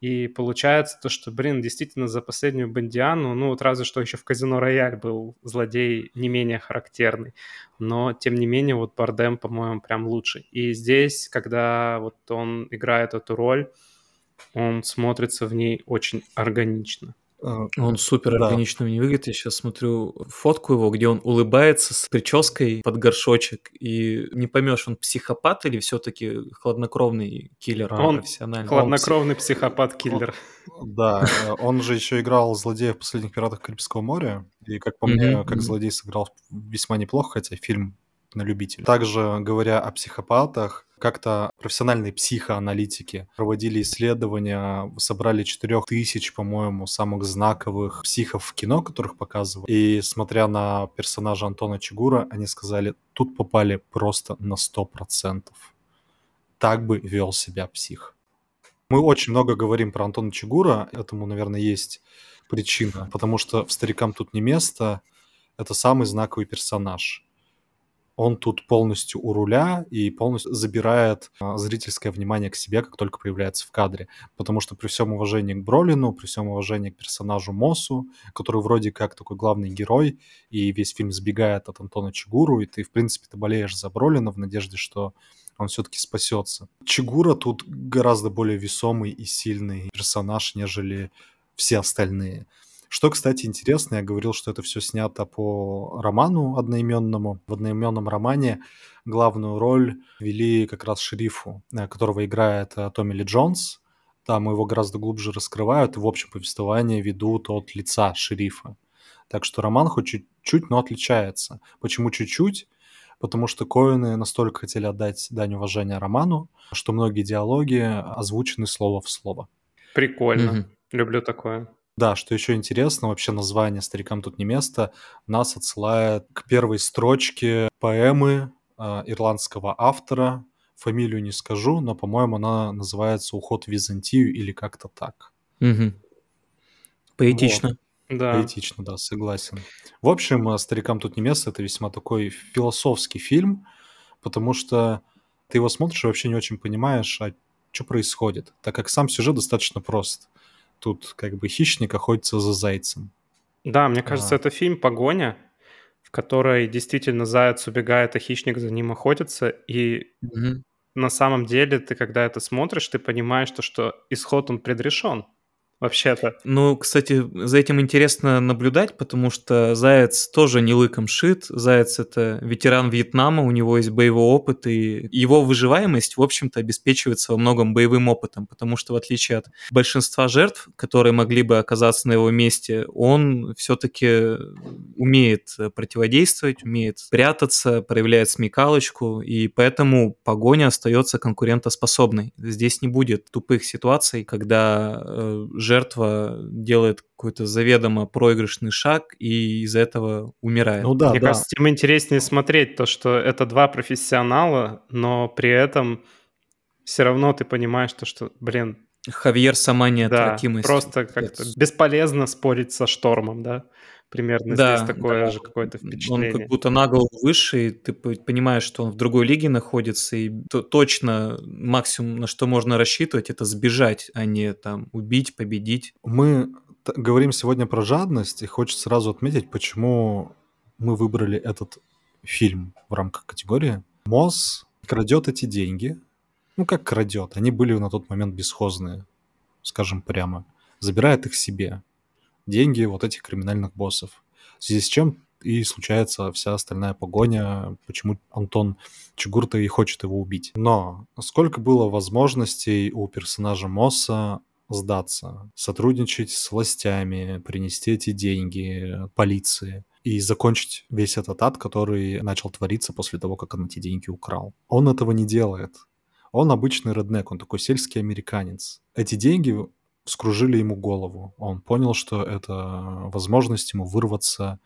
И получается то, что, блин, действительно за последнюю Бондиану, ну вот разве что еще в Казино Рояль был злодей не менее характерный. Но, тем не менее, вот Бардем, по-моему, прям лучше. И здесь, когда вот он играет эту роль, он смотрится в ней очень органично. Э, Он супер Да. органично мне выглядит. Я сейчас смотрю фотку его, где он улыбается с прической под горшочек. И не поймешь, он психопат или все-таки хладнокровный киллер А, Он профессиональный. Хладнокровный психопат-киллер. Да, э, он же еще играл злодея в «Последних пиратах Карибского моря», и, как по мне, как злодей сыграл весьма неплохо, хотя фильм на любителя. Также, говоря о психопатах, как-то профессиональные психоаналитики проводили исследования, собрали 4000, по-моему, самых знаковых психов в кино, которых показывали. И смотря на персонажа Антона Чигура, они сказали, тут попали просто на 100%. Так бы вел себя псих. Мы очень много говорим про Антона Чигура, этому, наверное, есть причина, потому что в «Старикам тут не место» это самый знаковый персонаж. Он тут полностью у руля и полностью забирает а, зрительское внимание к себе, как только появляется в кадре. Потому что при всем уважении к Бролину, при всем уважении к персонажу Мосу, который вроде как такой главный герой, и весь фильм сбегает от Антона Чигуру, и ты, в принципе, ты болеешь за Бролина в надежде, что он все-таки спасется. Чигура тут гораздо более весомый и сильный персонаж, нежели все остальные. Что, кстати, интересно, я говорил, что это все снято по роману одноименному. В одноименном романе главную роль вели как раз шерифу, э, которого играет э, Томми Ли Джонс. Там его гораздо глубже раскрывают и в общем повествовании ведут от лица шерифа. Так что роман хоть чуть-чуть, но отличается. Почему чуть-чуть? Потому что Коэны настолько хотели отдать дань уважения роману, что многие диалоги озвучены слово в слово. Прикольно. Мгм. Люблю такое. Да, что еще интересно, вообще название «Старикам тут не место» нас отсылает к первой строчке поэмы а, ирландского автора. Фамилию не скажу, но, по-моему, она называется «Уход в Византию» или как-то так. Мгм. Поэтично. Да. Поэтично, да, согласен. В общем, а, «Старикам тут не место» — это весьма такой философский фильм, потому что ты его смотришь и вообще не очень понимаешь, а что происходит, так как сам сюжет достаточно прост. Тут как бы хищник охотится за зайцем. Да, мне кажется, А. это фильм «Погоня», в которой действительно заяц убегает, а хищник за ним охотится. И Мгм. на самом деле ты, когда это смотришь, ты понимаешь, то, что исход он предрешен. Вообще-то. Ну, кстати, за этим интересно наблюдать, потому что Заяц тоже не лыком шит. Заяц — это ветеран Вьетнама, у него есть боевой опыт, и его выживаемость, в общем-то, обеспечивается во многом боевым опытом, потому что в отличие от большинства жертв, которые могли бы оказаться на его месте, он все-таки умеет противодействовать, умеет прятаться, проявляет смекалочку, и поэтому погоня остается конкурентоспособной. Здесь не будет тупых ситуаций, когда э, жертва делает какой-то заведомо проигрышный шаг и из-за этого умирает. Ну да, Мне да. кажется, тем интереснее смотреть то, что это два профессионала, но при этом все равно ты понимаешь то, что, блин, Хавьер сама да, неотвратимость. просто как-то бесполезно спорить со штормом, да? Примерно Да, здесь такое да. же какое-то Он впечатление. как будто на голову выше, и ты понимаешь, что он в другой лиге находится, и то- точно максимум, на что можно рассчитывать, это сбежать, а не там убить, победить. Мы говорим сегодня про жадность, и хочется сразу отметить, почему мы выбрали этот фильм в рамках категории. Мосс крадет эти деньги. Ну, как крадет? Они были на тот момент бесхозные, скажем прямо. Забирает их себе. Деньги вот этих криминальных боссов. В связи с чем и случается вся остальная погоня, почему Антон Чугурта и хочет его убить. Но сколько было возможностей у персонажа Мосса сдаться, сотрудничать с властями, принести эти деньги полиции и закончить весь этот ад, который начал твориться после того, как он эти деньги украл. Он этого не делает. Он обычный реднек, он такой сельский американец. Эти деньги вскружили ему голову. Он понял, что это возможность ему вырваться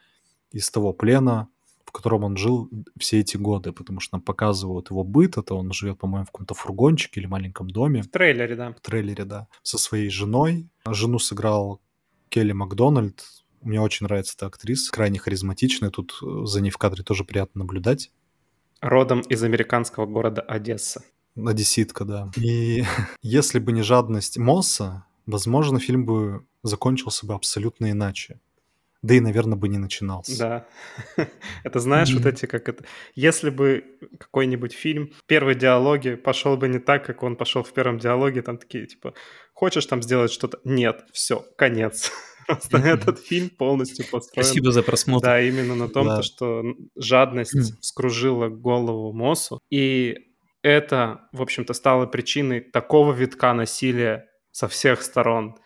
из того плена, в котором он жил все эти годы, потому что нам показывают его быт, это он живет, по-моему, в каком-то фургончике или маленьком доме, В трейлере, да. в трейлере, да, со своей женой. Жену сыграл Келли Макдональд. Мне очень нравится эта актриса, крайне харизматичная. Тут э, за ней в кадре тоже приятно наблюдать. Родом из американского города Одесса. Одесситка, да. И если бы не жадность Мосса, возможно, фильм бы закончился бы абсолютно иначе. Да и, наверное, бы не начинался. Да. Это знаешь, вот эти как это... Если бы какой-нибудь фильм, первый диалоги пошел бы не так, как он пошел в первом диалоге, там такие, типа, хочешь там сделать что-то? Нет, все, конец. Просто этот фильм полностью построен. Спасибо за просмотр. Да, именно на том, Да. то, что жадность Мгм. вскружила голову Мосу. И это, в общем-то, стало причиной такого витка насилия со всех сторон.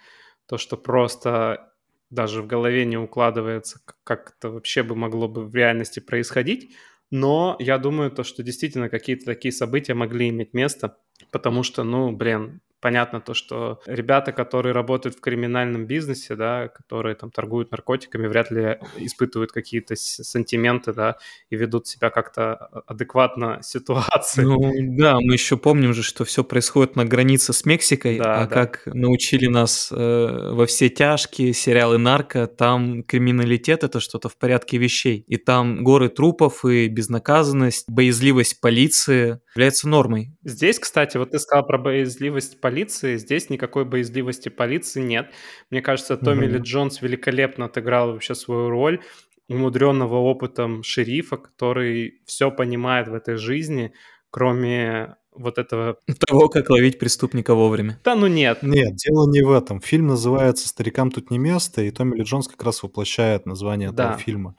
То, что просто даже в голове не укладывается, как это вообще бы могло бы в реальности происходить. Но я думаю, то, что действительно какие-то такие события могли иметь место, потому что, ну, блин, понятно то, что ребята, которые работают в криминальном бизнесе, да, которые там торгуют наркотиками, вряд ли испытывают какие-то сантименты, да, и ведут себя как-то адекватно ситуации. Ну да, мы еще помним же, что все происходит на границе с Мексикой, Да, а да. как научили нас э, во все тяжкие сериалы нарко, там криминалитет это что-то в порядке вещей, и там горы трупов и безнаказанность, боязливость полиции является нормой. Здесь, кстати, вот ты сказал про боязливость полиции. Здесь никакой боязливости полиции нет. Мне кажется, Томми Мгм. Ли Джонс великолепно отыграл вообще свою роль умудренного опытом шерифа, который все понимает в этой жизни, кроме вот этого... Того, как ловить преступника вовремя. Да ну нет, Нет, дело не в этом. Фильм называется «Старикам тут не место», и Томми Ли Джонс как раз воплощает название Да. этого фильма.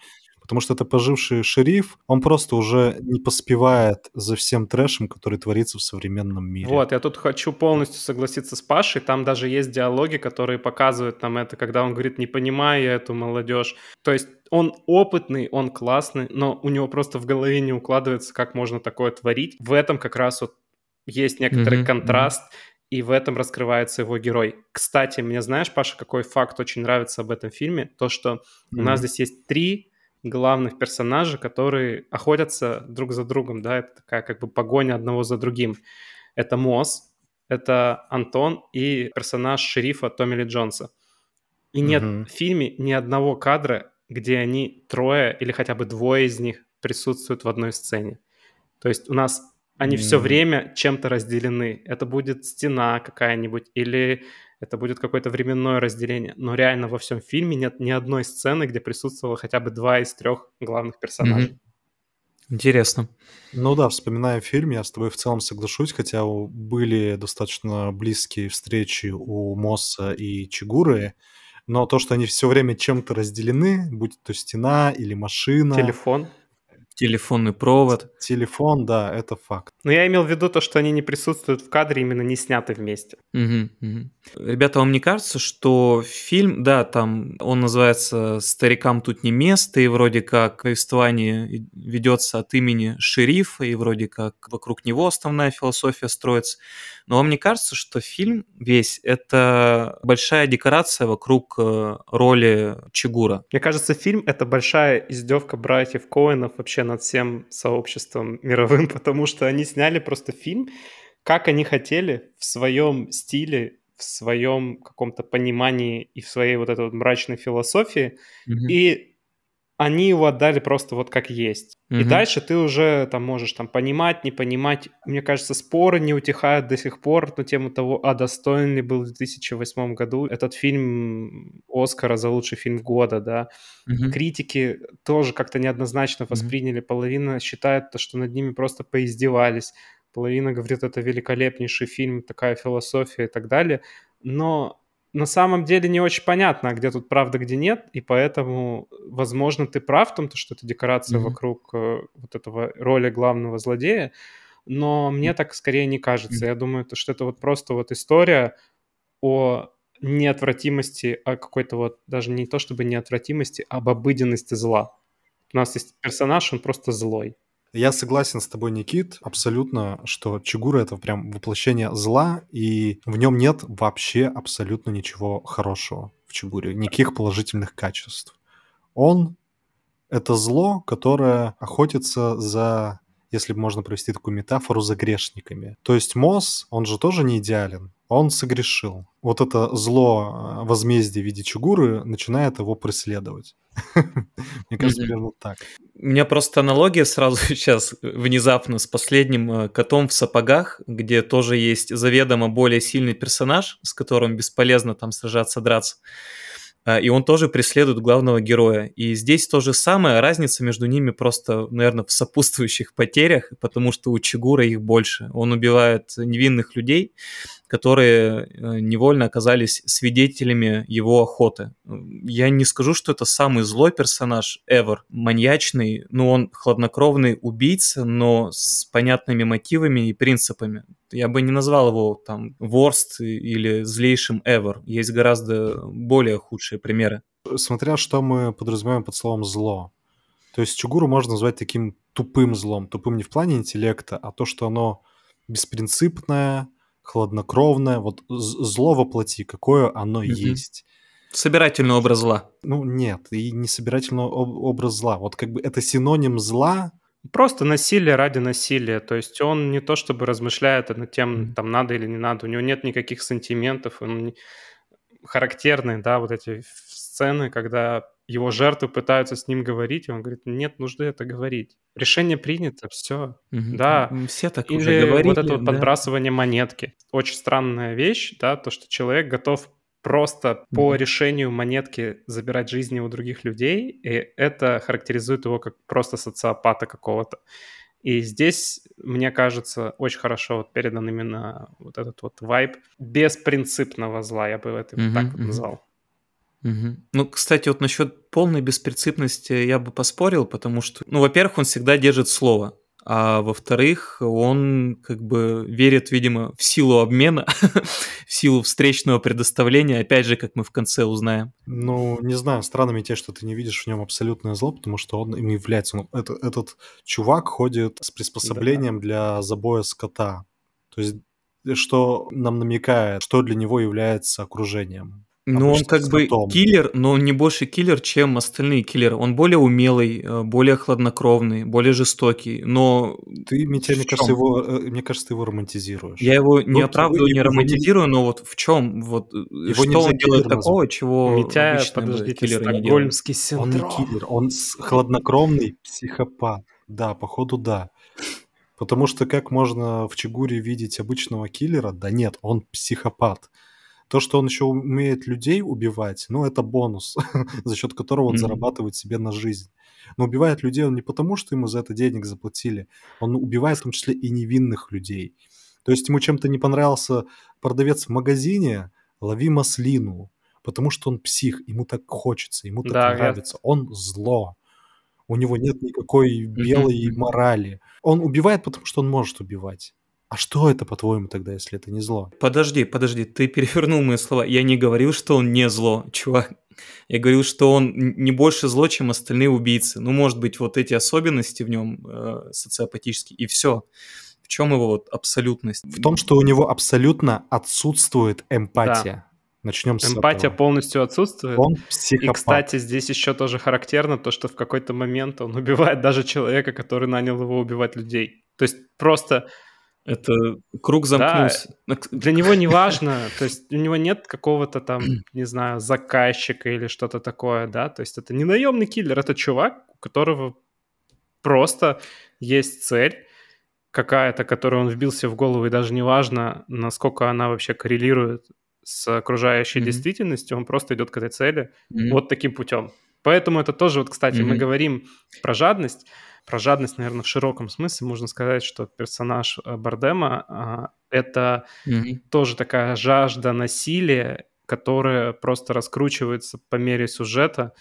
Потому что это поживший шериф, он просто уже не поспевает за всем трэшем, который творится в современном мире. Вот, я тут хочу полностью согласиться с Пашей. Там даже есть диалоги, которые показывают нам это, когда он говорит, не понимаю я эту молодежь. То есть он опытный, он классный, но у него просто в голове не укладывается, как можно такое творить. В этом как раз вот есть некоторый Мгм, контраст. и в этом раскрывается его герой. Кстати, мне знаешь, Паша, какой факт очень нравится об этом фильме? То, что mm-hmm. у нас здесь есть три главных персонажа, которые охотятся друг за другом, да, это такая как бы погоня одного за другим. Это Мосс, это Антон и персонаж шерифа Томми Ли Джонса. И нет mm-hmm. в фильме ни одного кадра, где они трое или хотя бы двое из них присутствуют в одной сцене. То есть у нас они mm-hmm. все время чем-то разделены. Это будет стена какая-нибудь или это будет какое-то временное разделение. Но реально во всем фильме нет ни одной сцены, где присутствовало хотя бы два из трех главных персонажей. Mm-hmm. Интересно. Ну да, вспоминая фильм, я с тобой в целом соглашусь, хотя были достаточно близкие встречи у Мосса и Чигуры, но то, что они все время чем-то разделены, будь то стена или машина... Телефон. Телефонный провод. Телефон, да, это факт. Но я имел в виду то, что они не присутствуют в кадре, именно не сняты вместе. Угу, угу. Ребята, вам не кажется, что фильм, да, там он называется «Старикам тут не место», и вроде как повествование ведется от имени шерифа, и вроде как вокруг него основная философия строится. Но вам не кажется, что фильм весь — это большая декорация вокруг э, роли Чигура? Мне кажется, фильм — это большая издевка братьев Коэнов вообще над всем сообществом мировым, потому что они сняли просто фильм, как они хотели в своем стиле, в своем каком-то понимании и в своей вот этой вот мрачной философии, mm-hmm. и они его отдали просто вот как есть. Mm-hmm. И дальше ты уже там можешь там понимать, не понимать. Мне кажется, споры не утихают до сих пор на тему того, а достоин ли был в 2008 году этот фильм Оскара за лучший фильм года, да. Mm-hmm. Критики тоже как-то неоднозначно восприняли. Mm-hmm. Половина считает, то, что над ними просто поиздевались. Половина говорит, это великолепнейший фильм, такая философия и так далее. Но на самом деле не очень понятно, где тут правда, где нет, и поэтому, возможно, ты прав в том, что это декорация mm-hmm. вокруг э, вот этого роли главного злодея, но мне так скорее не кажется. Mm-hmm. Я думаю, то, что это вот просто вот история о неотвратимости, о какой-то вот, даже не то чтобы неотвратимости, а об обыденности зла. У нас есть персонаж, он просто злой. Я согласен с тобой, Никит, абсолютно, что Чигура — это прям воплощение зла, и в нем нет вообще абсолютно ничего хорошего в Чигуре, никаких положительных качеств. Он — это зло, которое охотится за если можно провести такую метафору, за грешниками. То есть Мосс, он же тоже не идеален, он согрешил. Вот это зло э, возмездия в виде Чугуры начинает его преследовать. Мне кажется, примерно так. У меня просто аналогия сразу сейчас внезапно с последним э, котом в сапогах, где тоже есть заведомо более сильный персонаж, с которым бесполезно там сражаться, драться. А, и он тоже преследует главного героя. И здесь то же самое, разница между ними просто, наверное, в сопутствующих потерях, потому что у Чигура их больше. Он убивает невинных людей, которые э, невольно оказались свидетелями его охоты. Я не скажу, что это самый злой персонаж ever, маньячный, ну он хладнокровный убийца, но с понятными мотивами и принципами. Я бы не назвал его там worst или злейшим ever. Есть гораздо более худшие примеры. Смотря что мы подразумеваем под словом «зло». То есть Чугуру можно назвать таким тупым злом. Тупым не в плане интеллекта, а то, что оно беспринципное, хладнокровное, вот зло воплоти, какое оно mm-hmm. есть. Собирательный образ зла. Ну нет, и не собирательный об- образ зла. Вот как бы это синоним зла. Просто насилие ради насилия. То есть он не то чтобы размышляет над тем, там надо или не надо. У него нет никаких сантиментов. Он не... характерный, да, вот эти сцены, когда его жертвы пытаются с ним говорить, и он говорит, нет нужды это говорить. Решение принято, все. Угу. Да. Все так Или уже говорили. вот это вот да. подбрасывание монетки. Очень странная вещь, да, то, что человек готов просто mm по решению монетки забирать жизни у других людей, и это характеризует его как просто социопата какого-то. И здесь, мне кажется, очень хорошо вот передан именно вот этот вот вайб беспринципного зла, я бы это mm-hmm, так вот назвал. Ну, кстати, вот насчет полной беспринципности я бы поспорил, потому что, ну, во-первых, он всегда держит слово, а во-вторых, он как бы верит, видимо, в силу обмена, в силу встречного предоставления, опять же, как мы в конце узнаем. Ну, не знаю, странно мне те, что ты не видишь в нем абсолютное зло, потому что он им является. Он, это, этот чувак ходит с приспособлением да. для забоя скота. То есть что нам намекает, что для него является окружением. Ну, он как бы киллер, но он не больше киллер, чем остальные киллеры. Он более умелый, э, более хладнокровный, более жестокий, но... Ты, Митя, мне кажется, его, э, мне кажется, ты его романтизируешь. Я его не ну, оправдываю, не романтизирую, но вот в чем, вот э, его что он делает такого, чего Митя, подождите, киллеры не делают? синдром. Он не киллер, он хладнокровный психопат. Да, походу, да. Потому что как можно в Чигуре видеть обычного киллера? Да нет, он психопат. То, что он еще умеет людей убивать, ну, это бонус, за счет которого он mm-hmm. зарабатывает себе на жизнь. Но убивает людей он не потому, что ему за это денег заплатили, он убивает в том числе и невинных людей. То есть ему чем-то не понравился продавец в магазине, лови маслину, потому что он псих, ему так хочется, ему так да, нравится, я... он зло. У него нет никакой белой mm-hmm. морали. Он убивает, потому что он может убивать. А что это, по-твоему, тогда, если это не зло? Подожди, подожди, ты перевернул мои слова. Я не говорил, что он не зло, чувак. Я говорил, что он не больше зло, чем остальные убийцы. Ну, может быть, вот эти особенности в нем э, социопатические, и все. В чем его вот абсолютность? В том, что у него абсолютно отсутствует эмпатия. Да. Начнем с Эмпатия этого. полностью отсутствует. Он психопат. И, кстати, здесь еще тоже характерно то, что в какой-то момент он убивает даже человека, который нанял его убивать людей. То есть просто это круг замкнулся. Да, для него не важно, то есть у него нет какого-то там, не знаю, заказчика или что-то такое, да, то есть это не наемный киллер, это чувак, у которого просто есть цель какая-то, которую он вбился в голову, и даже не важно, насколько она вообще коррелирует с окружающей mm-hmm. действительностью, он просто идет к этой цели mm-hmm. вот таким путем. Поэтому это тоже, вот, кстати, mm-hmm. мы говорим про жадность, про жадность, наверное, в широком смысле можно сказать, что персонаж э, Бардема а, это mm-hmm. тоже такая жажда насилия, которая просто раскручивается по мере сюжета.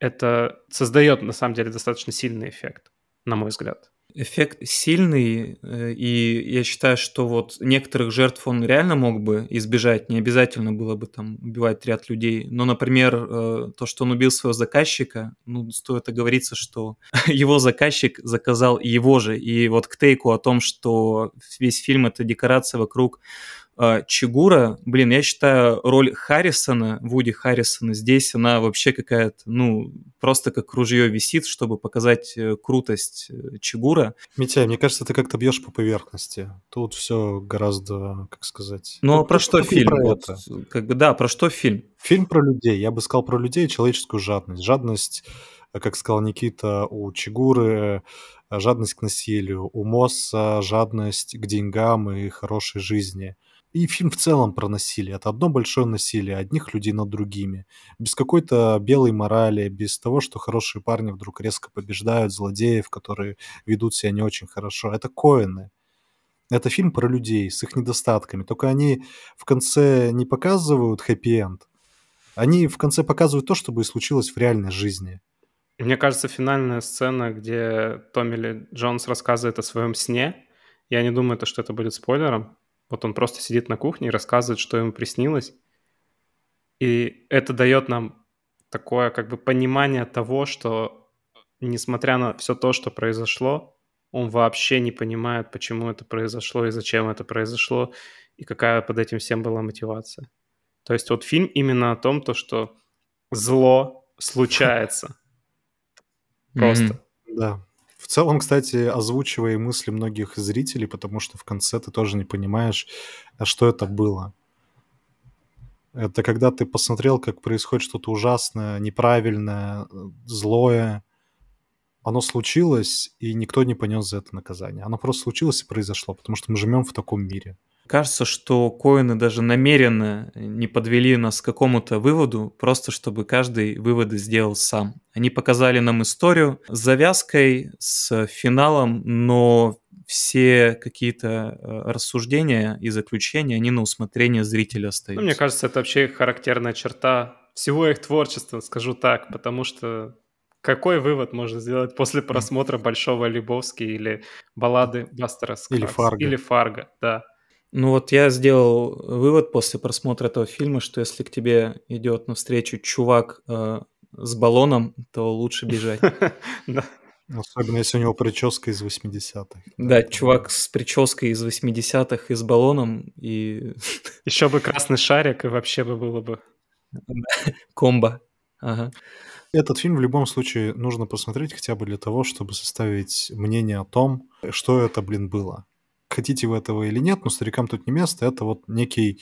Это создает, на самом деле, достаточно сильный эффект, на мой взгляд эффект сильный, э, и я считаю, что вот некоторых жертв он реально мог бы избежать, не обязательно было бы там убивать ряд людей. Но, например, э, то, что он убил своего заказчика, ну, стоит оговориться, что его заказчик заказал его же. И вот к тейку о том, что весь фильм — это декорация вокруг Чигура, блин, я считаю, роль Харрисона, Вуди Харрисона, здесь она вообще какая-то, ну, просто как ружье висит, чтобы показать э, крутость э, Чигура. Митя, мне кажется, ты как-то бьешь по поверхности. Тут все гораздо, как сказать... Ну, а про что фильм? Про вот, как бы, да, про что фильм? Фильм про людей. Я бы сказал про людей и человеческую жадность. Жадность, э, как сказал Никита, у Чигуры, жадность к насилию, у Мосса жадность к деньгам и хорошей жизни – и фильм в целом про насилие. Это одно большое насилие одних людей над другими. Без какой-то белой морали, без того, что хорошие парни вдруг резко побеждают злодеев, которые ведут себя не очень хорошо. Это Коэны. Это фильм про людей с их недостатками. Только они в конце не показывают хэппи-энд. Они в конце показывают то, что бы и случилось в реальной жизни. Мне кажется, финальная сцена, где Томми Ли Джонс рассказывает о своем сне, я не думаю, что это будет спойлером, вот он просто сидит на кухне и рассказывает, что ему приснилось. И это дает нам такое как бы понимание того, что несмотря на все то, что произошло, он вообще не понимает, почему это произошло и зачем это произошло, и какая под этим всем была мотивация. То есть вот фильм именно о том, то, что зло случается. Просто. Да. В целом, кстати, озвучивая мысли многих зрителей, потому что в конце ты тоже не понимаешь, а что это было. Это когда ты посмотрел, как происходит что-то ужасное, неправильное, злое. Оно случилось, и никто не понес за это наказание. Оно просто случилось и произошло, потому что мы живем в таком мире. Кажется, что коины даже намеренно не подвели нас к какому-то выводу, просто чтобы каждый выводы сделал сам. Они показали нам историю с завязкой, с финалом, но все какие-то э, рассуждения и заключения, они на усмотрение зрителя остаются. Ну, мне кажется, это вообще характерная черта всего их творчества, скажу так, потому что какой вывод можно сделать после просмотра Большого Лебовски или баллады Бастера Скратс? Или Фарго. Или Фарго, да. Ну вот я сделал вывод после просмотра этого фильма, что если к тебе идет навстречу чувак э, с баллоном, то лучше бежать. Особенно если у него прическа из 80-х. Да, чувак с прической из 80-х и с баллоном, и Еще бы красный шарик, и вообще бы было бы. комбо. Ага. Этот фильм в любом случае нужно посмотреть хотя бы для того, чтобы составить мнение о том, что это, блин, было. Хотите вы этого или нет, но старикам тут не место. Это вот некий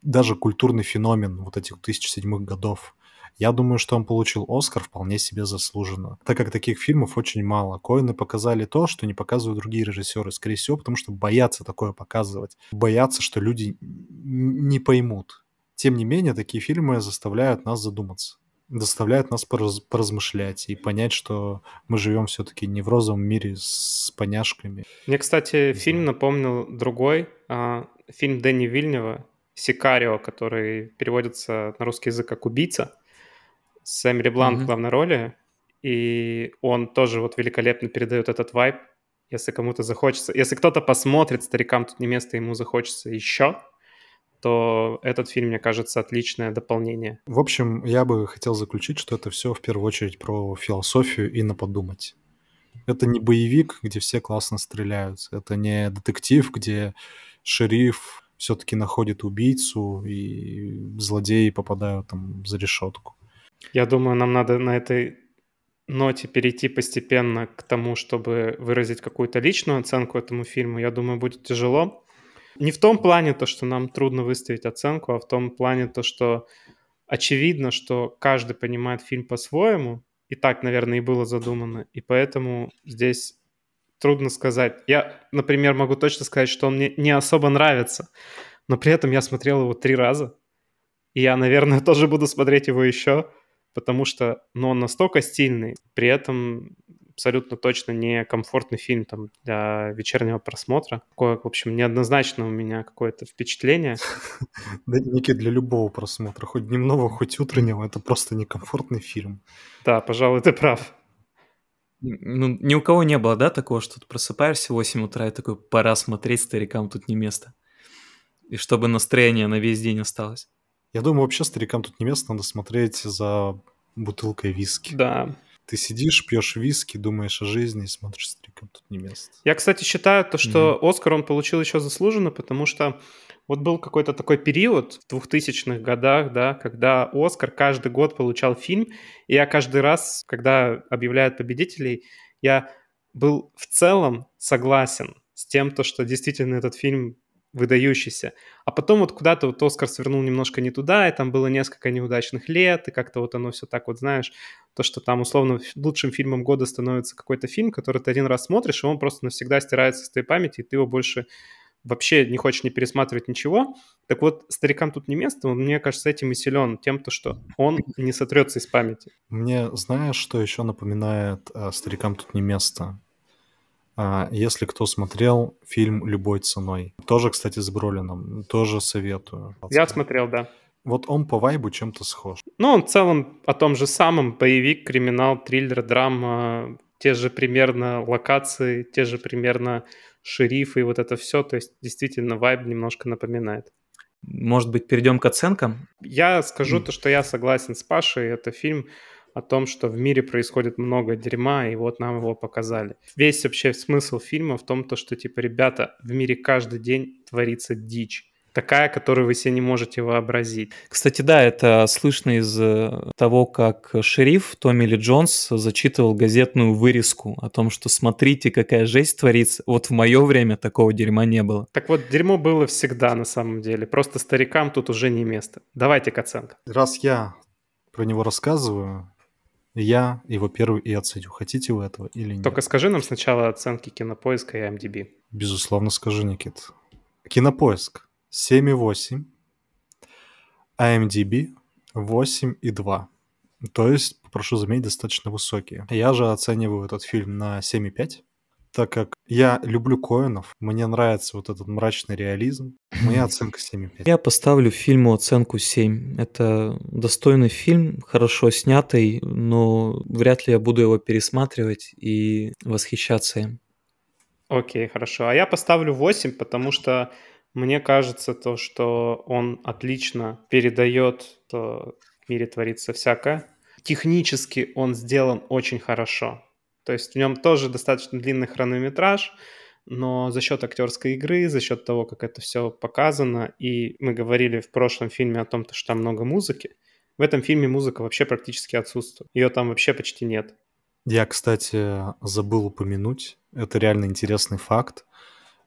даже культурный феномен вот этих 2007 годов. Я думаю, что он получил Оскар вполне себе заслуженно, так как таких фильмов очень мало. Коины показали то, что не показывают другие режиссеры, скорее всего, потому что боятся такое показывать. Боятся, что люди не поймут. Тем не менее, такие фильмы заставляют нас задуматься заставляют нас пораз, поразмышлять и понять, что мы живем все-таки не в розовом мире с поняшками. Мне, кстати, фильм напомнил другой. А, фильм Дэнни Вильнева «Сикарио», который переводится на русский язык как «Убийца». С Эмили Блант mm-hmm. в главной роли. И он тоже вот великолепно передает этот вайб. Если кому-то захочется... Если кто-то посмотрит «Старикам тут не место», ему захочется еще, то этот фильм, мне кажется, отличное дополнение. В общем, я бы хотел заключить, что это все в первую очередь про философию и на подумать. Это не боевик, где все классно стреляют. Это не детектив, где шериф все-таки находит убийцу и злодеи попадают там за решетку. Я думаю, нам надо на этой ноте перейти постепенно к тому, чтобы выразить какую-то личную оценку этому фильму. Я думаю, будет тяжело. Не в том плане то, что нам трудно выставить оценку, а в том плане то, что очевидно, что каждый понимает фильм по-своему, и так, наверное, и было задумано, и поэтому здесь трудно сказать. Я, например, могу точно сказать, что он мне не особо нравится, но при этом я смотрел его три раза, и я, наверное, тоже буду смотреть его еще, потому что ну, он настолько стильный, при этом абсолютно точно не комфортный фильм там для вечернего просмотра. Такое, в общем, неоднозначно у меня какое-то впечатление. Да, Ники, для любого просмотра, хоть дневного, хоть утреннего, это просто некомфортный фильм. Да, пожалуй, ты прав. Ну, ни у кого не было, да, такого, что ты просыпаешься в 8 утра и такой, пора смотреть, старикам тут не место. И чтобы настроение на весь день осталось. Я думаю, вообще старикам тут не место, надо смотреть за бутылкой виски. Да, ты сидишь, пьешь виски, думаешь о жизни и смотришь стриком, тут не место. Я, кстати, считаю то, что mm-hmm. Оскар он получил еще заслуженно, потому что вот был какой-то такой период в 2000-х годах, да, когда Оскар каждый год получал фильм, и я каждый раз, когда объявляют победителей, я был в целом согласен с тем, то, что действительно этот фильм выдающийся. А потом вот куда-то вот Оскар свернул немножко не туда, и там было несколько неудачных лет, и как-то вот оно все так вот, знаешь, то, что там условно лучшим фильмом года становится какой-то фильм, который ты один раз смотришь, и он просто навсегда стирается с твоей памяти, и ты его больше вообще не хочешь не пересматривать ничего. Так вот, старикам тут не место, он, мне кажется, этим и силен, тем, то, что он не сотрется из памяти. Мне знаешь, что еще напоминает э, «Старикам тут не место»? А, если кто смотрел фильм «Любой ценой», тоже, кстати, с Бролином, тоже советую. Я смотрел, да. Вот он по вайбу чем-то схож. Ну, он в целом о том же самом. Боевик, криминал, триллер, драма, те же примерно локации, те же примерно шерифы и вот это все. То есть действительно вайб немножко напоминает. Может быть, перейдем к оценкам? Я скажу mm. то, что я согласен с Пашей. Это фильм о том, что в мире происходит много дерьма, и вот нам его показали. Весь вообще смысл фильма в том, то, что, типа, ребята, в мире каждый день творится дичь такая, которую вы себе не можете вообразить. Кстати, да, это слышно из э, того, как шериф Томми Ли Джонс зачитывал газетную вырезку о том, что смотрите, какая жесть творится. Вот в мое время такого дерьма не было. Так вот, дерьмо было всегда на самом деле. Просто старикам тут уже не место. Давайте к оценкам. Раз я про него рассказываю, я его первый и оценю. Хотите вы этого или нет? Только скажи нам сначала оценки Кинопоиска и MDB. Безусловно, скажи, Никит. Кинопоиск 7,8, IMDb 8,2. То есть, прошу заметить, достаточно высокие. Я же оцениваю этот фильм на 7,5 так как я люблю Коинов, мне нравится вот этот мрачный реализм. Моя оценка 7,5. Я поставлю фильму оценку 7. Это достойный фильм, хорошо снятый, но вряд ли я буду его пересматривать и восхищаться им. Окей, хорошо. А я поставлю 8, потому что мне кажется то, что он отлично передает, что в мире творится всякое. Технически он сделан очень хорошо. То есть в нем тоже достаточно длинный хронометраж, но за счет актерской игры, за счет того, как это все показано, и мы говорили в прошлом фильме о том, что там много музыки, в этом фильме музыка вообще практически отсутствует. Ее там вообще почти нет. Я, кстати, забыл упомянуть, это реально интересный факт,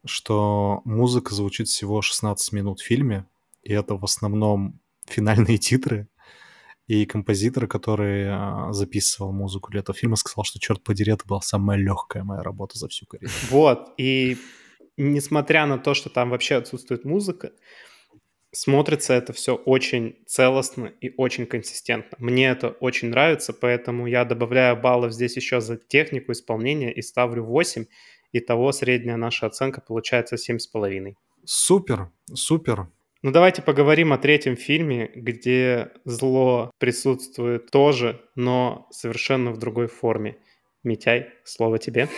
что музыка звучит всего 16 минут в фильме, и это в основном финальные титры, и композитор, который а, записывал музыку для этого фильма, сказал, что, черт подери, это была самая легкая моя работа за всю карьеру. Вот, и несмотря на то, что там вообще отсутствует музыка, смотрится это все очень целостно и очень консистентно. Мне это очень нравится, поэтому я добавляю баллов здесь еще за технику исполнения и ставлю 8. Итого средняя наша оценка получается 7,5. Супер, супер. Ну давайте поговорим о третьем фильме, где зло присутствует тоже, но совершенно в другой форме. Митяй, слово тебе.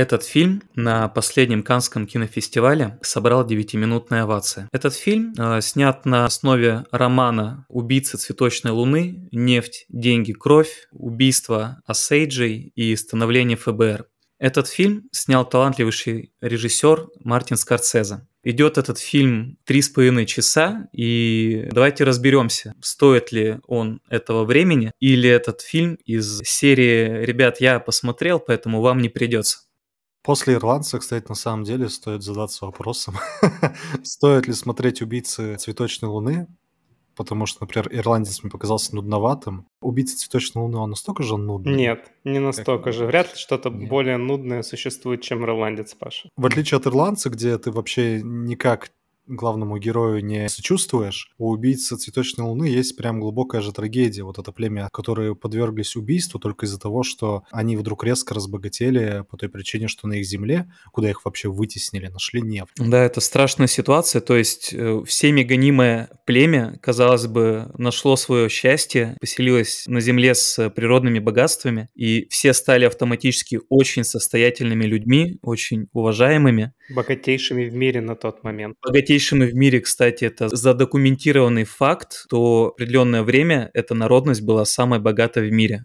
Этот фильм на последнем Канском кинофестивале собрал 9-минутная овация. Этот фильм э, снят на основе романа «Убийца цветочной луны. Нефть, деньги, кровь. Убийство Осейджей и становление ФБР». Этот фильм снял талантливейший режиссер Мартин Скорсезе. Идет этот фильм три с половиной часа, и давайте разберемся, стоит ли он этого времени, или этот фильм из серии «Ребят, я посмотрел, поэтому вам не придется». После «Ирландца», кстати, на самом деле стоит задаться вопросом, стоит ли смотреть «Убийцы цветочной луны», потому что, например, «Ирландец» мне показался нудноватым. «Убийца цветочной луны», он настолько же нудный? Нет, не настолько же. Вряд ли что-то более нудное существует, чем «Ирландец», Паша. В отличие от «Ирландца», где ты вообще никак главному герою не сочувствуешь, у убийцы цветочной луны есть прям глубокая же трагедия. Вот это племя, которые подверглись убийству только из-за того, что они вдруг резко разбогатели по той причине, что на их земле, куда их вообще вытеснили, нашли нефть. Да, это страшная ситуация. То есть э, всеми гонимое племя, казалось бы, нашло свое счастье, поселилось на земле с природными богатствами, и все стали автоматически очень состоятельными людьми, очень уважаемыми. Богатейшими в мире на тот момент. Богатейшими новейшими в мире, кстати, это задокументированный факт, то определенное время эта народность была самой богатой в мире.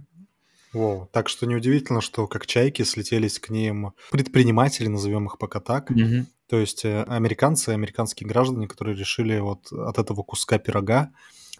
Воу. Так что неудивительно, что как чайки слетелись к ним предприниматели, назовем их пока так. Мгм. То есть э, американцы, американские граждане, которые решили вот от этого куска пирога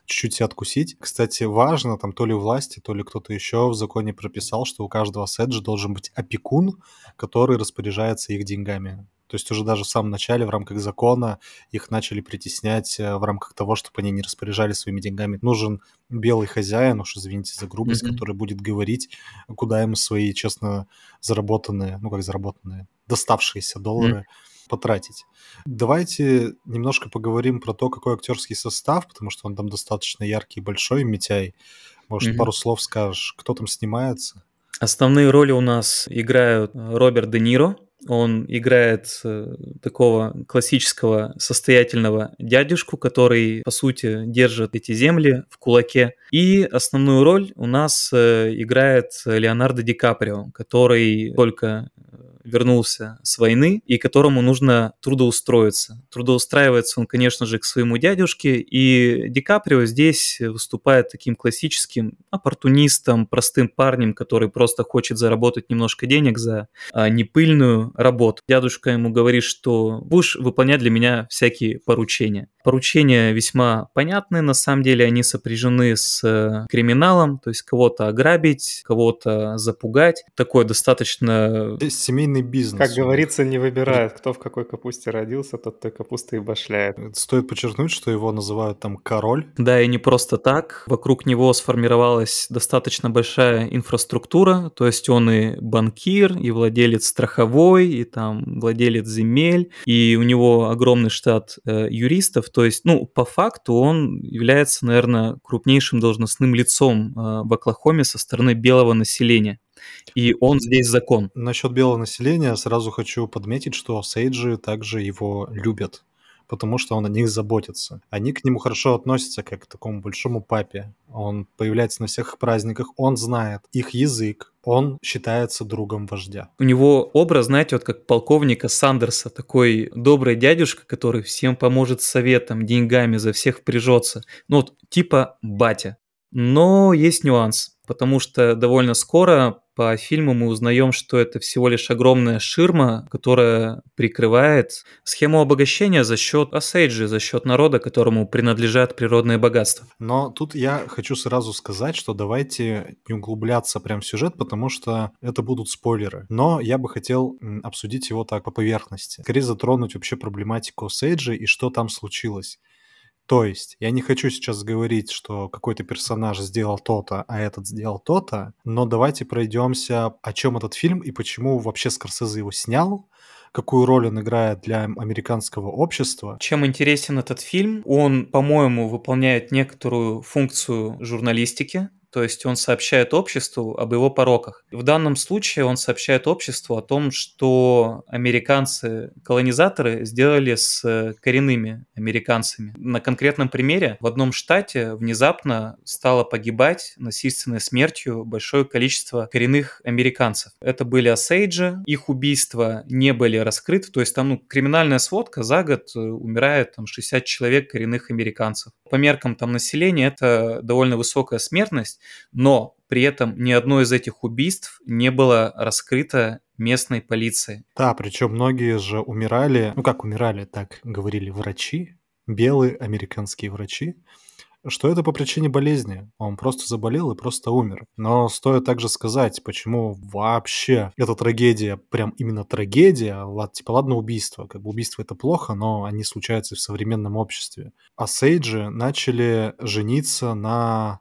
чуть-чуть откусить. Кстати, важно, там то ли власти, то ли кто-то еще в законе прописал, что у каждого седжа должен быть опекун, который распоряжается их деньгами. То есть уже даже в самом начале в рамках закона их начали притеснять э, в рамках того, чтобы они не распоряжались своими деньгами. Нужен белый хозяин, уж извините за грубость, mm-hmm. который будет говорить, куда ему свои честно заработанные, ну как заработанные, доставшиеся доллары mm-hmm. потратить. Давайте немножко поговорим про то, какой актерский состав, потому что он там достаточно яркий и большой, Митяй. Может, mm-hmm. пару слов скажешь, кто там снимается? Основные роли у нас играют Роберт Де Ниро, он играет э, такого классического состоятельного дядюшку, который, по сути, держит эти земли в кулаке. И основную роль у нас э, играет Леонардо Ди Каприо, который только вернулся с войны и которому нужно трудоустроиться. Трудоустраивается он, конечно же, к своему дядюшке, и Ди Каприо здесь выступает таким классическим оппортунистом, простым парнем, который просто хочет заработать немножко денег за а, непыльную работу. Дядушка ему говорит, что будешь выполнять для меня всякие поручения. Поручения весьма понятные, на самом деле они сопряжены с э, криминалом, то есть кого-то ограбить, кого-то запугать. Такое достаточно... Семейный бизнес. Как говорится, не выбирает, кто в какой капусте родился, тот той капустой и башляет. Стоит подчеркнуть, что его называют там король. Да, и не просто так. Вокруг него сформировалась достаточно большая инфраструктура, то есть он и банкир, и владелец страховой, и там владелец земель, и у него огромный штат э, юристов, то есть, ну, по факту он является, наверное, крупнейшим должностным лицом э, в Оклахоме со стороны белого населения. И он здесь закон. Насчет белого населения сразу хочу подметить, что сейджи также его любят потому что он о них заботится. Они к нему хорошо относятся, как к такому большому папе. Он появляется на всех праздниках, он знает их язык, он считается другом вождя. У него образ, знаете, вот как полковника Сандерса, такой добрый дядюшка, который всем поможет советом, деньгами, за всех впряжется. Ну вот типа батя. Но есть нюанс, потому что довольно скоро по фильму мы узнаем, что это всего лишь огромная ширма, которая прикрывает схему обогащения за счет Осейджи, за счет народа, которому принадлежат природные богатства. Но тут я хочу сразу сказать, что давайте не углубляться прям в сюжет, потому что это будут спойлеры. Но я бы хотел обсудить его так по поверхности. Скорее затронуть вообще проблематику Осейджи и что там случилось. То есть, я не хочу сейчас говорить, что какой-то персонаж сделал то-то, а этот сделал то-то, но давайте пройдемся, о чем этот фильм и почему вообще Скорсезе его снял, какую роль он играет для американского общества. Чем интересен этот фильм? Он, по-моему, выполняет некоторую функцию журналистики, то есть он сообщает обществу об его пороках. В данном случае он сообщает обществу о том, что американцы-колонизаторы сделали с коренными американцами. На конкретном примере в одном штате внезапно стало погибать насильственной смертью большое количество коренных американцев. Это были осейджи, их убийства не были раскрыты, то есть там ну, криминальная сводка за год э, умирает там 60 человек коренных американцев. По меркам там населения это довольно высокая смертность, но при этом ни одно из этих убийств не было раскрыто местной полицией. Да, причем многие же умирали, ну как умирали, так говорили врачи, белые американские врачи, что это по причине болезни. Он просто заболел и просто умер. Но стоит также сказать, почему вообще эта трагедия, прям именно трагедия, типа ладно убийство, как бы убийство это плохо, но они случаются в современном обществе. А Сейджи начали жениться на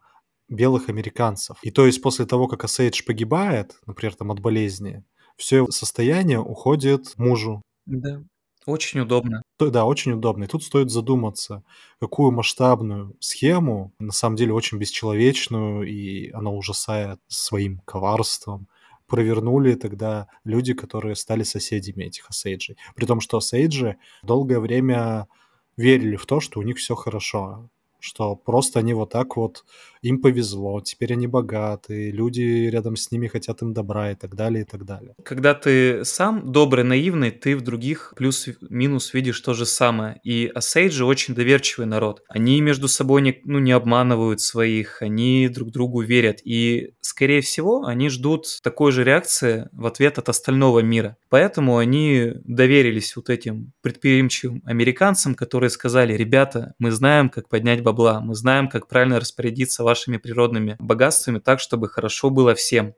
белых американцев. И то есть после того, как Асейдж погибает, например, там от болезни, все его состояние уходит мужу. Да. Очень удобно. Да, очень удобно. И тут стоит задуматься, какую масштабную схему, на самом деле очень бесчеловечную, и она ужасает своим коварством, провернули тогда люди, которые стали соседями этих Осейджей. При том, что Осейджи долгое время верили в то, что у них все хорошо что просто они вот так вот, им повезло, теперь они богаты, люди рядом с ними хотят им добра и так далее, и так далее. Когда ты сам добрый, наивный, ты в других плюс-минус видишь то же самое. И Осейджи очень доверчивый народ. Они между собой не, ну, не обманывают своих, они друг другу верят. И, скорее всего, они ждут такой же реакции в ответ от остального мира. Поэтому они доверились вот этим предприимчивым американцам, которые сказали, ребята, мы знаем, как поднять бабла. Мы знаем, как правильно распорядиться вашими природными богатствами так, чтобы хорошо было всем.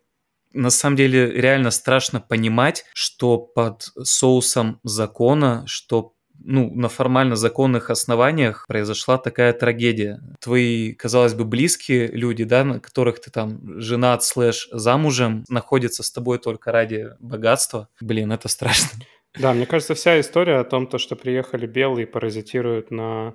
На самом деле реально страшно понимать, что под соусом закона, что ну, на формально законных основаниях произошла такая трагедия. Твои, казалось бы, близкие люди, да, на которых ты там женат слэш замужем, находятся с тобой только ради богатства. Блин, это страшно. Да, мне кажется, вся история о том, то, что приехали белые паразитируют на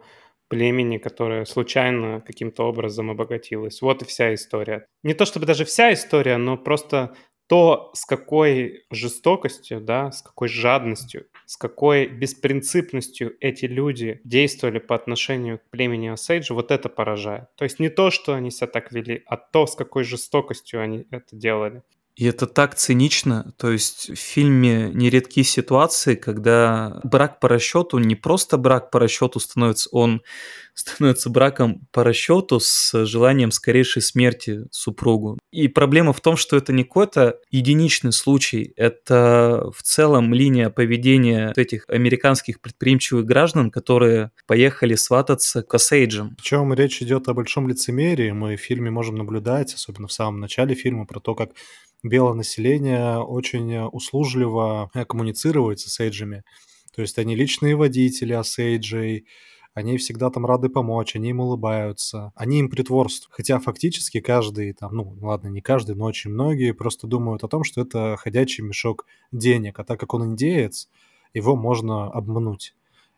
племени, которое случайно каким-то образом обогатилось. Вот и вся история. Не то чтобы даже вся история, но просто то, с какой жестокостью, да, с какой жадностью, с какой беспринципностью эти люди действовали по отношению к племени Осейджа, вот это поражает. То есть не то, что они себя так вели, а то, с какой жестокостью они это делали. И это так цинично. То есть в фильме нередки ситуации, когда брак по расчету не просто брак по расчету становится, он становится браком по расчету с желанием скорейшей смерти супругу. И проблема в том, что это не какой-то единичный случай, это в целом линия поведения этих американских предприимчивых граждан, которые поехали свататься к Осейджам. Причем речь идет о большом лицемерии. Мы в фильме можем наблюдать, особенно в самом начале фильма, про то, как белое население очень услужливо коммуницирует с Сейджами. То есть они личные водители Осейджей, они всегда там рады помочь, они им улыбаются, они им притворствуют. Хотя фактически каждый, там, ну ладно, не каждый, но очень многие просто думают о том, что это ходячий мешок денег, а так как он индеец, его можно обмануть.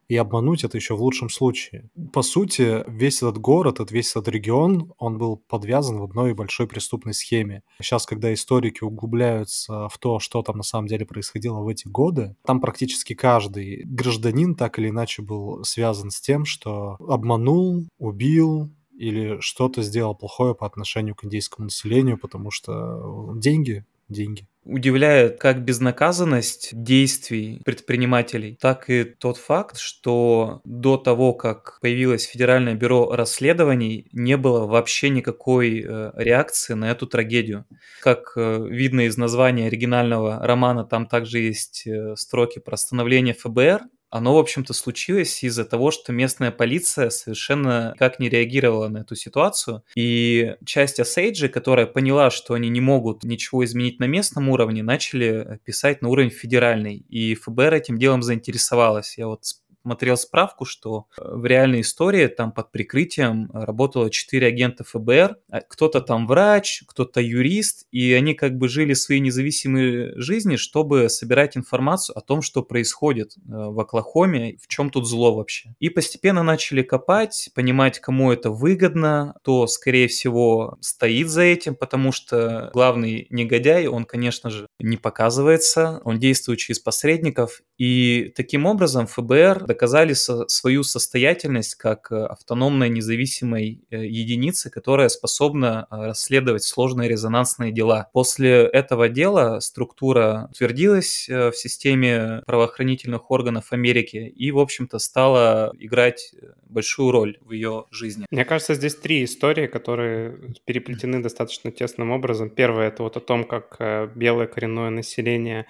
И обмануть это еще в лучшем случае. По сути, весь этот город, весь этот регион, он был подвязан в одной большой преступной схеме. Сейчас, когда историки углубляются в то, что там на самом деле происходило в эти годы, там практически каждый гражданин так или иначе был связан с тем, что обманул, убил, или что-то сделал плохое по отношению к индейскому населению, потому что деньги, деньги. Удивляет как безнаказанность действий предпринимателей, так и тот факт, что до того, как появилось Федеральное бюро расследований, не было вообще никакой э, реакции на эту трагедию. Как э, видно из названия оригинального романа, там также есть э, строки про становление ФБР, оно, в общем-то, случилось из-за того, что местная полиция совершенно как не реагировала на эту ситуацию. И часть Осейджи, которая поняла, что они не могут ничего изменить на местном уровне, начали писать на уровень федеральный. И ФБР этим делом заинтересовалась. Я вот смотрел справку, что э, в реальной истории там под прикрытием работало 4 агента ФБР, а кто-то там врач, кто-то юрист, и они как бы жили свои независимые жизни, чтобы собирать информацию о том, что происходит э, в Оклахоме, в чем тут зло вообще. И постепенно начали копать, понимать, кому это выгодно, то, скорее всего, стоит за этим, потому что главный негодяй, он, конечно же, не показывается, он действует через посредников, и таким образом ФБР доказали со свою состоятельность как э, автономной независимой э, единицы, которая способна э, расследовать сложные резонансные дела. После этого дела структура утвердилась в системе правоохранительных органов Америки и, в общем-то, стала играть большую роль в ее жизни. Мне кажется, здесь три истории, которые переплетены достаточно тесным образом. Первое — это вот о том, как белое коренное население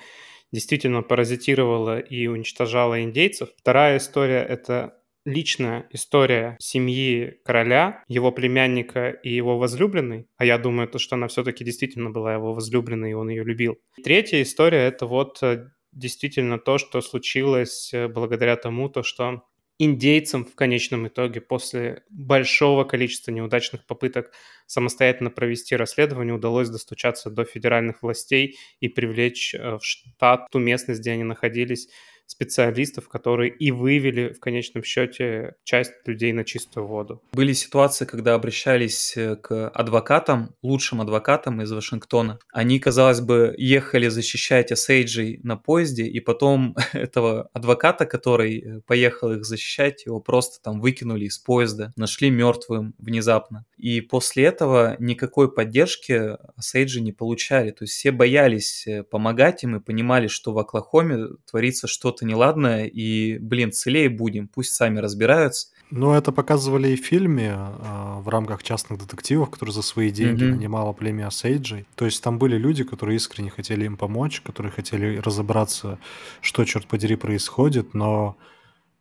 действительно паразитировала и уничтожала индейцев. Вторая история — это личная история семьи короля, его племянника и его возлюбленной, а я думаю, то, что она все-таки действительно была его возлюбленной, и он ее любил. Третья история — это вот э, действительно то, что случилось э, благодаря тому, то, что индейцам в конечном итоге после большого количества неудачных попыток самостоятельно провести расследование удалось достучаться до федеральных властей и привлечь э, в штат ту местность, где они находились, специалистов, которые и вывели в конечном счете часть людей на чистую воду. Были ситуации, когда обращались э, к адвокатам, лучшим адвокатам из Вашингтона. Они, казалось бы, ехали защищать Осейджей на поезде, и потом этого адвоката, который э, поехал их защищать, его просто там выкинули из поезда, нашли мертвым внезапно. И после этого никакой поддержки Осейджи не получали. То есть все боялись э, помогать им и понимали, что в Оклахоме творится что-то что-то неладное, и, блин, целее будем, пусть сами разбираются. Ну, это показывали и в фильме э, в рамках частных детективов, которые за свои деньги mm-hmm. нанимала племя Сейджей. То есть там были люди, которые искренне хотели им помочь, которые хотели разобраться, что, черт подери, происходит, но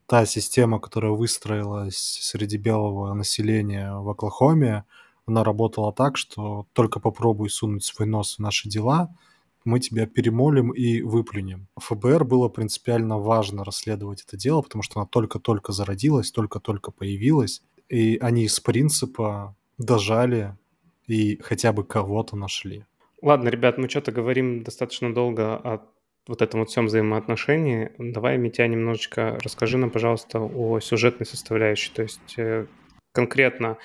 та система, которая выстроилась среди белого населения в Оклахоме, она работала так, что только попробуй сунуть свой нос в наши дела – мы тебя перемолим и выплюнем. ФБР было принципиально важно расследовать это дело, потому что она только-только зародилась, только-только появилась, и они с принципа дожали и хотя бы кого-то нашли. Ладно, ребят, мы что-то говорим достаточно долго о вот этом вот всем взаимоотношении. Давай, Митя, немножечко расскажи нам, пожалуйста, о сюжетной составляющей. То есть э, конкретно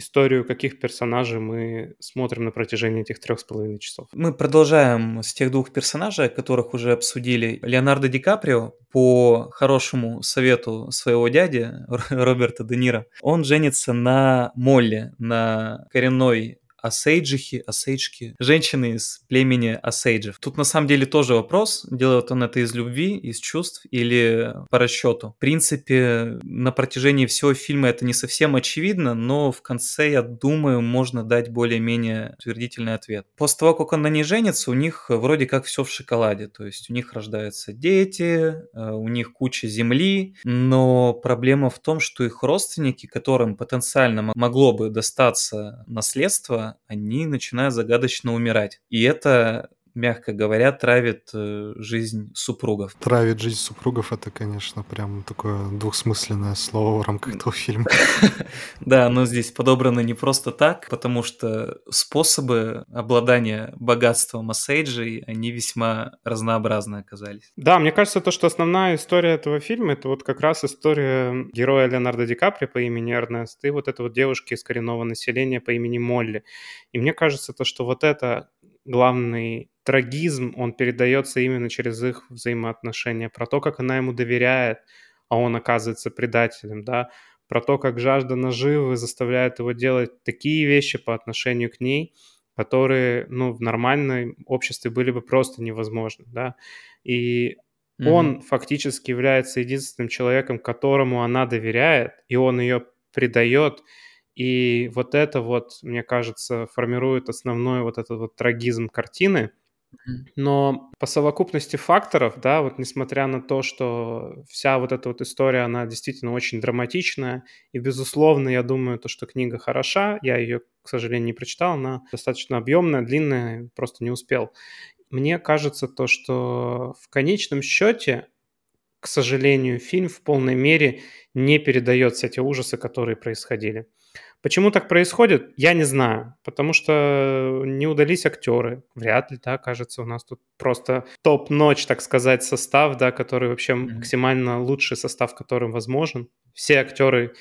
историю каких персонажей мы смотрим на протяжении этих трех с половиной часов. Мы продолжаем с тех двух персонажей, которых уже обсудили. Леонардо Ди Каприо по хорошему совету своего дяди Роберта Де Ниро, он женится на Молли, на коренной Осейджихи, Осейджки, женщины из племени Осейджев. Тут на самом деле тоже вопрос, делает он это из любви, из чувств или по расчету. В принципе, на протяжении всего фильма это не совсем очевидно, но в конце, я думаю, можно дать более-менее утвердительный ответ. После того, как он на ней женится, у них вроде как все в шоколаде, то есть у них рождаются дети, э, у них куча земли, но проблема в том, что их родственники, которым потенциально могло бы достаться наследство, они начинают загадочно умирать. И это мягко говоря, травит э, жизнь супругов. Травит жизнь супругов это, конечно, прям такое двухсмысленное слово в рамках этого фильма. Да, но здесь подобрано не просто так, потому что способы обладания богатством Осейджей, они весьма разнообразны оказались. Да, мне кажется, то, что основная история этого фильма, это вот как раз история героя Леонардо Ди Капри по имени Эрнест и вот этой вот девушки из коренного населения по имени Молли. И мне кажется, то, что вот это главный трагизм, он передается именно через их взаимоотношения, про то, как она ему доверяет, а он оказывается предателем, да, про то, как жажда наживы заставляет его делать такие вещи по отношению к ней, которые, ну, в нормальном обществе были бы просто невозможны, да, и mm-hmm. он фактически является единственным человеком, которому она доверяет, и он ее предает, и вот это вот, мне кажется, формирует основной вот этот вот трагизм картины. Но по совокупности факторов, да, вот несмотря на то, что вся вот эта вот история, она действительно очень драматичная, и, безусловно, я думаю, то, что книга хороша, я ее, к сожалению, не прочитал, она достаточно объемная, длинная, просто не успел. Мне кажется то, что в конечном счете, к сожалению, фильм в полной мере не передает все те ужасы, которые происходили. Почему так происходит, я не знаю, потому что не удались актеры, вряд ли, да, кажется, у нас тут просто топ-ночь, так сказать, состав, да, который вообще mm-hmm. максимально лучший состав, которым возможен. Все актеры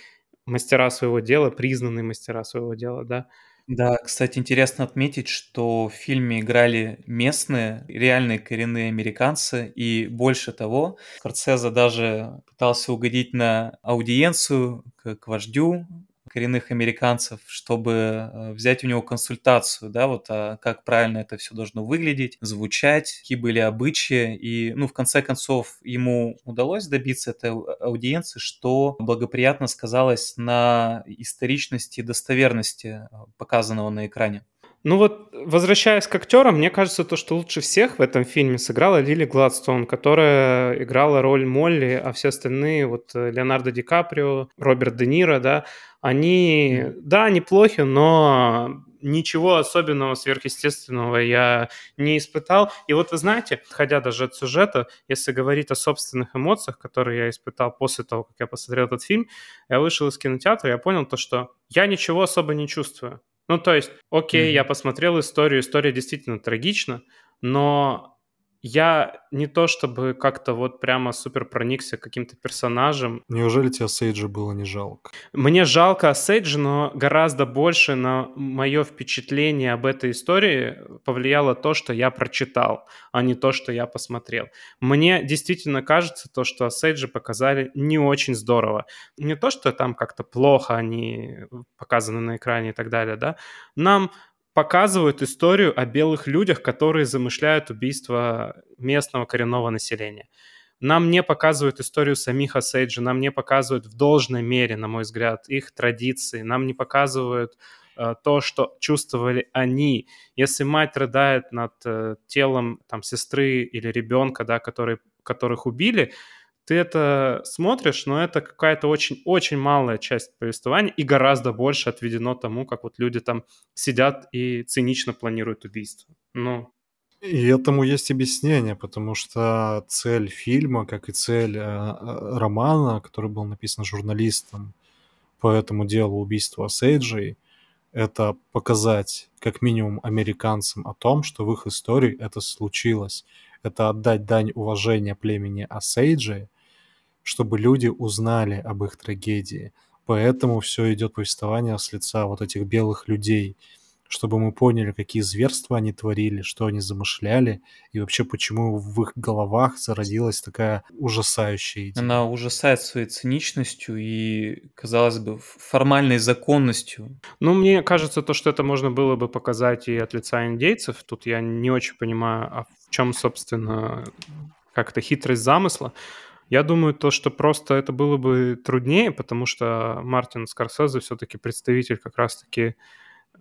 мастера своего дела, признанные мастера своего дела, да. Да, кстати, интересно отметить, что в фильме играли местные, реальные коренные американцы, и больше того, Скорсезе даже пытался угодить на аудиенцию к, к вождю коренных американцев, чтобы э, взять у него консультацию, да, вот а как правильно это все должно выглядеть, звучать, какие были обычаи. И, ну, в конце концов, ему удалось добиться этой аудиенции, что благоприятно сказалось на историчности и достоверности э, показанного на экране. Ну вот, возвращаясь к актерам, мне кажется, то, что лучше всех в этом фильме сыграла Лили Гладстон, которая играла роль Молли, а все остальные, вот э, Леонардо Ди Каприо, Роберт Де Ниро, да, они, да, неплохи, но ничего особенного сверхъестественного я не испытал. И вот вы знаете, ходя даже от сюжета, если говорить о собственных эмоциях, которые я испытал после того, как я посмотрел этот фильм, я вышел из кинотеатра, я понял то, что я ничего особо не чувствую. Ну, то есть, окей, mm-hmm. я посмотрел историю, история действительно трагична, но я не то чтобы как-то вот прямо супер проникся каким-то персонажем. Неужели тебе Сейджа было не жалко? Мне жалко Сейджа, но гораздо больше на мое впечатление об этой истории повлияло то, что я прочитал, а не то, что я посмотрел. Мне действительно кажется то, что Сейджа показали не очень здорово. Не то, что там как-то плохо они показаны на экране и так далее, да. Нам показывают историю о белых людях, которые замышляют убийство местного коренного населения. Нам не показывают историю самих Осейджи, нам не показывают в должной мере, на мой взгляд, их традиции, нам не показывают э, то, что чувствовали они. Если мать рыдает над э, телом там, сестры или ребенка, да, который, которых убили, ты это смотришь, но это какая-то очень-очень малая часть повествования, и гораздо больше отведено тому, как вот люди там сидят и цинично планируют убийство. Ну, и этому есть объяснение, потому что цель фильма, как и цель э, э романа, который был написан журналистом по этому делу убийства Сейджей, это показать как минимум американцам о том, что в их истории это случилось. Это отдать дань уважения племени Осейджи, чтобы люди узнали об их трагедии. Поэтому все идет повествование с лица вот этих белых людей, чтобы мы поняли, какие зверства они творили, что они замышляли, и вообще почему в их головах зародилась такая ужасающая идея. Она ужасает своей циничностью и, казалось бы, формальной законностью. Ну, мне кажется, то, что это можно было бы показать и от лица индейцев, тут я не очень понимаю, а в чем, собственно, как-то хитрость замысла. Я думаю, то, что просто это было бы труднее, потому что Мартин Скорсезе все-таки представитель как раз-таки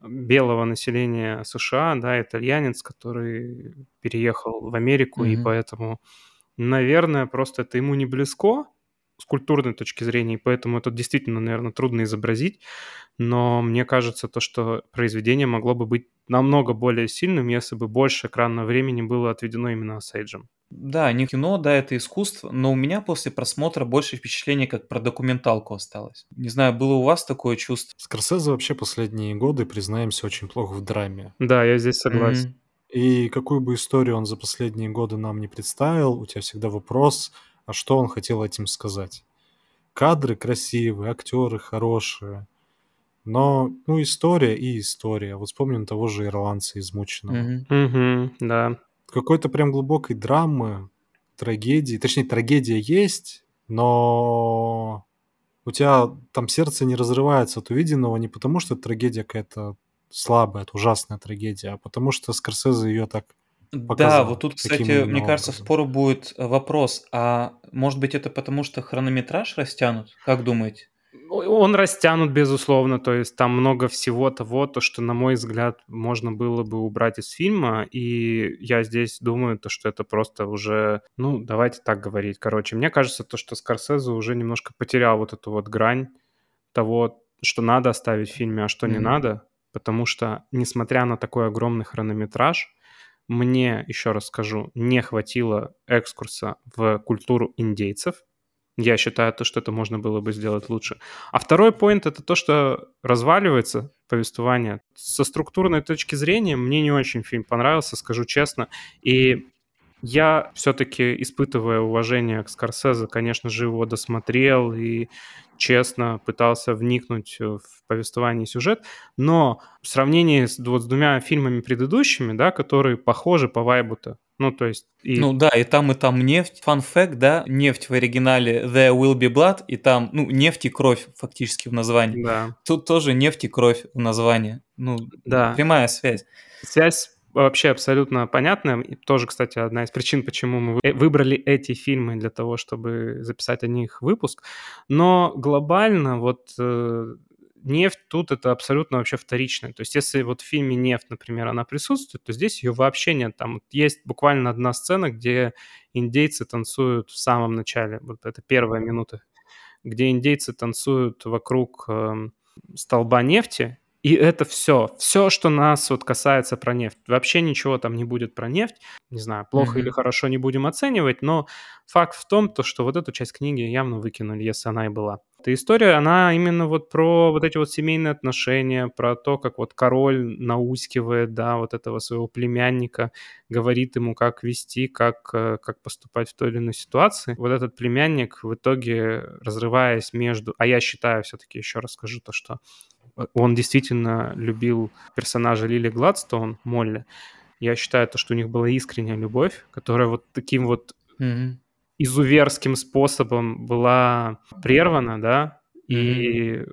белого населения США, да, итальянец, который переехал в Америку, mm-hmm. и поэтому, наверное, просто это ему не близко с культурной точки зрения, и поэтому это действительно, наверное, трудно изобразить, но мне кажется, то, что произведение могло бы быть намного более сильным, если бы больше экранного времени было отведено именно Сейджем. Да, не кино, да, это искусство, но у меня после просмотра больше впечатления как про документалку осталось. Не знаю, было у вас такое чувство? Скорсезе вообще последние годы, признаемся, очень плохо в драме. Да, я здесь согласен. Mm-hmm. И какую бы историю он за последние годы нам не представил, у тебя всегда вопрос, а что он хотел этим сказать. Кадры красивые, актеры хорошие, но, ну, история и история. Вот вспомним того же ирландца измученного. Mm-hmm. Mm-hmm, да какой-то прям глубокой драмы, трагедии. Точнее, трагедия есть, но у тебя там сердце не разрывается от увиденного не потому, что трагедия какая-то слабая, это ужасная трагедия, а потому что Скорсезе ее так показал. Да, вот тут, кстати, мне кажется, спору будет вопрос, а может быть это потому, что хронометраж растянут? Как думаете? Он растянут, безусловно, то есть там много всего того, то, что, на мой взгляд, можно было бы убрать из фильма, и я здесь думаю, то, что это просто уже, ну, давайте так говорить, короче, мне кажется, то, что Скорсезе уже немножко потерял вот эту вот грань того, что надо оставить в фильме, а что mm-hmm. не надо, потому что, несмотря на такой огромный хронометраж, мне, еще раз скажу, не хватило экскурса в культуру индейцев, я считаю, то, что это можно было бы сделать лучше. А второй поинт — это то, что разваливается повествование. Со структурной точки зрения мне не очень фильм понравился, скажу честно. И я все-таки, испытывая уважение к Скорсезе, конечно же, его досмотрел и честно пытался вникнуть в повествование и сюжет, но в сравнении с, вот, с двумя фильмами предыдущими, да, которые похожи по вайбу-то, ну, то есть... И... Ну да, и там, и там нефть. Фан факт, да, нефть в оригинале There Will Be Blood, и там, ну, нефть и кровь фактически в названии. Да. Тут тоже нефть и кровь в названии. Ну, да. прямая связь. Связь вообще абсолютно понятная. И тоже, кстати, одна из причин, почему мы выбрали эти фильмы для того, чтобы записать о них выпуск. Но глобально вот э, нефть тут это абсолютно вообще вторичное. То есть если вот в фильме «Нефть», например, она присутствует, то здесь ее вообще нет. Там есть буквально одна сцена, где индейцы танцуют в самом начале. Вот это первая минута, где индейцы танцуют вокруг э, столба нефти, и это все. Все, что нас вот касается про нефть. Вообще ничего там не будет про нефть. Не знаю, плохо mm-hmm. или хорошо не будем оценивать, но факт в том, то, что вот эту часть книги явно выкинули, если она и была. Эта история, она именно вот про вот эти вот семейные отношения, про то, как вот король наускивает, да, вот этого своего племянника, говорит ему, как вести, как, э, как поступать в той или иной ситуации. Вот этот племянник в итоге, разрываясь между... А я считаю, все-таки еще раз скажу то, что он действительно любил персонажа Лили Гладстоун, Молли. Я считаю, то, что у них была искренняя любовь, которая вот таким вот mm-hmm. Изуверским способом была прервана, да, mm-hmm. и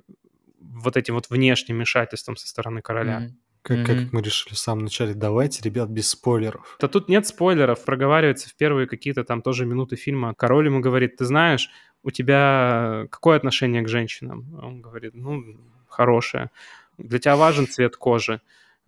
вот этим вот внешним вмешательством со стороны короля. Mm-hmm. Как, mm-hmm. как мы решили в самом начале, давайте, ребят, без спойлеров. Да тут нет спойлеров, проговаривается в первые какие-то там тоже минуты фильма. Король ему говорит, ты знаешь, у тебя какое отношение к женщинам? Он говорит, ну, хорошее. Для тебя важен цвет кожи.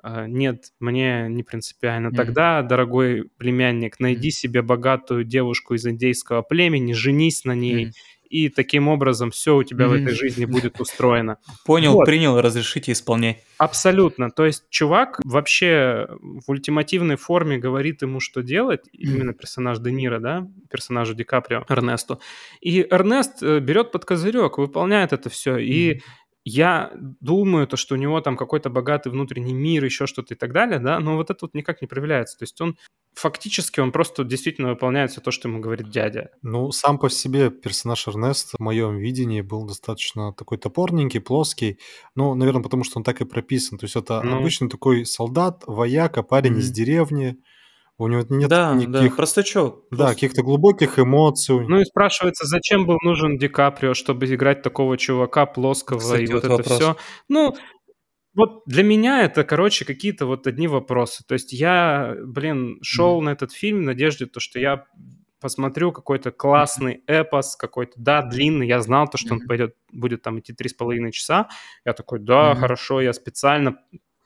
А, нет, мне не принципиально. Mm-hmm. Тогда, дорогой племянник, найди mm-hmm. себе богатую девушку из индейского племени, женись на ней, mm-hmm. и таким образом все у тебя mm-hmm. в этой жизни будет устроено. Понял, вот. принял, разрешите исполнять. Абсолютно. То есть чувак вообще в ультимативной форме говорит ему, что делать, mm-hmm. именно персонаж Де Ниро, да, персонажу Ди Каприо, Эрнесту. И Эрнест э, берет под козырек, выполняет это все. Mm-hmm. И я думаю, то, что у него там какой-то богатый внутренний мир, еще что-то и так далее, да, но вот это вот никак не проявляется. То есть он фактически, он просто действительно выполняет все то, что ему говорит дядя. Ну, сам по себе персонаж Эрнест в моем видении был достаточно такой топорненький, плоский. Ну, наверное, потому что он так и прописан. То есть это ну... обычный такой солдат, вояка, парень mm-hmm. из деревни, у него нет да, никаких... Да, простачок. Да, просто... каких-то глубоких эмоций. Ну и спрашивается, зачем был нужен Ди Каприо, чтобы играть такого чувака плоского Кстати, и вот, вот это все. Ну, вот для меня это, короче, какие-то вот одни вопросы. То есть я, блин, шел mm. на этот фильм в надежде, то, что я посмотрю какой-то классный эпос, какой-то, да, длинный, я знал то, что он пойдет, будет там идти три с половиной часа. Я такой, да, mm-hmm. хорошо, я специально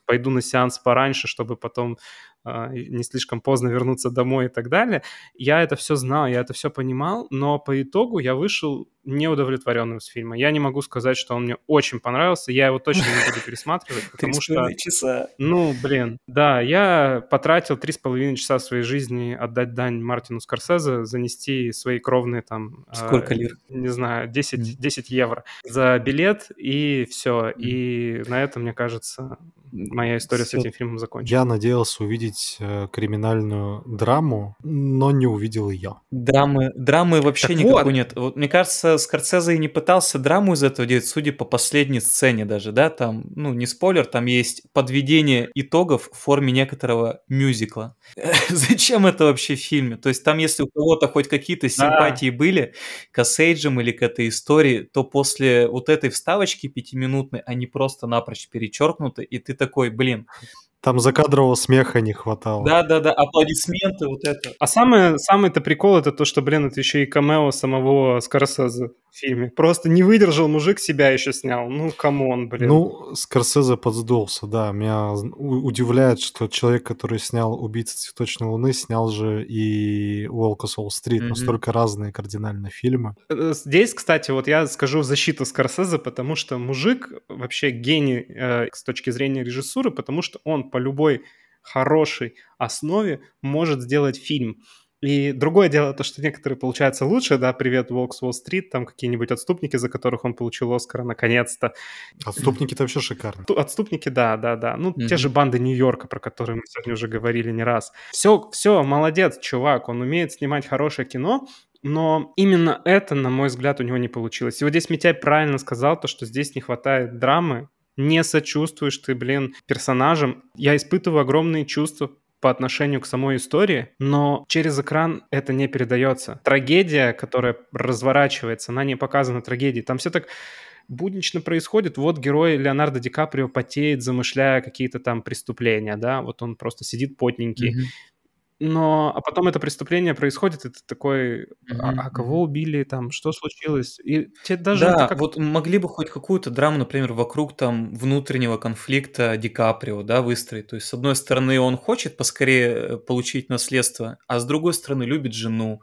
пойду на сеанс пораньше, чтобы потом не слишком поздно вернуться домой и так далее. Я это все знал, я это все понимал, но по итогу я вышел неудовлетворенным с фильма. Я не могу сказать, что он мне очень понравился, я его точно не буду пересматривать, потому что... часа. Ну, блин, да, я потратил три с половиной часа своей жизни отдать дань Мартину Скорсезе, занести свои кровные там... Сколько лир? Не знаю, 10, 10 евро за билет, и все. И на этом, мне кажется, моя история с этим фильмом закончилась. Я надеялся увидеть э, криминальную драму, но не увидел ее. Драмы, драмы вообще Так никакой вот. нет. Вот мне кажется, Скорсезе и не пытался драму из этого делать, судя по последней сцене даже, да, там, ну, не спойлер, там есть подведение итогов в форме некоторого мюзикла. Зачем это вообще в фильме? То есть там, если у кого-то хоть какие-то симпатии были к Осейджам или к этой истории, то после вот этой вставочки пятиминутной они просто напрочь перечеркнуты, и ты такой, блин, Там закадрового смеха не хватало. да-да-да, аплодисменты, вот это. А самый, самый-то прикол это то, что, блин, это еще и камео самого Скорсезе в фильме. Просто не выдержал, мужик себя еще снял. Ну, come on, блин. Ну, Скорсезе подсдулся, да. Меня удивляет, что человек, который снял «Убийца цветочной луны», снял же и «Волк с Уолл-стрит». Мгм. Настолько разные кардинально фильмы. Э, Здесь, кстати, вот я скажу в защиту Скорсезе, потому что мужик вообще гений э, с точки зрения режиссуры, потому что он по любой хорошей основе может сделать фильм. И другое дело то, что некоторые получаются лучше, да, привет, Волк с Уолл-стрит, там какие-нибудь отступники, за которых он получил Оскара наконец-то. Отступники-то вообще шикарны. Ту- Отступники, да, да, да. Ну, те Мгм. же банды Нью-Йорка, про которые мы сегодня уже говорили не раз. Все, все, молодец, чувак, он умеет снимать хорошее кино, но именно это, на мой взгляд, у него не получилось. И вот здесь Митяй правильно сказал, то, что здесь не хватает драмы, не сочувствуешь ты, блин, персонажам. Я испытываю огромные чувства по отношению к самой истории, но через экран это не передается. Трагедия, которая разворачивается, она не показана трагедией. Там все так буднично происходит. Вот герой Леонардо Ди Каприо потеет, замышляя какие-то там преступления, да, вот он просто сидит потненький. Мгм. Но, а потом это преступление происходит, и ты такой, а, Мгм, а кого убили, там, что случилось? И тебе даже Да, как вот могли бы хоть какую-то драму, например, вокруг там внутреннего конфликта Ди Каприо, да, выстроить. То есть, с одной стороны, он хочет поскорее э, получить наследство, а с другой стороны, любит жену.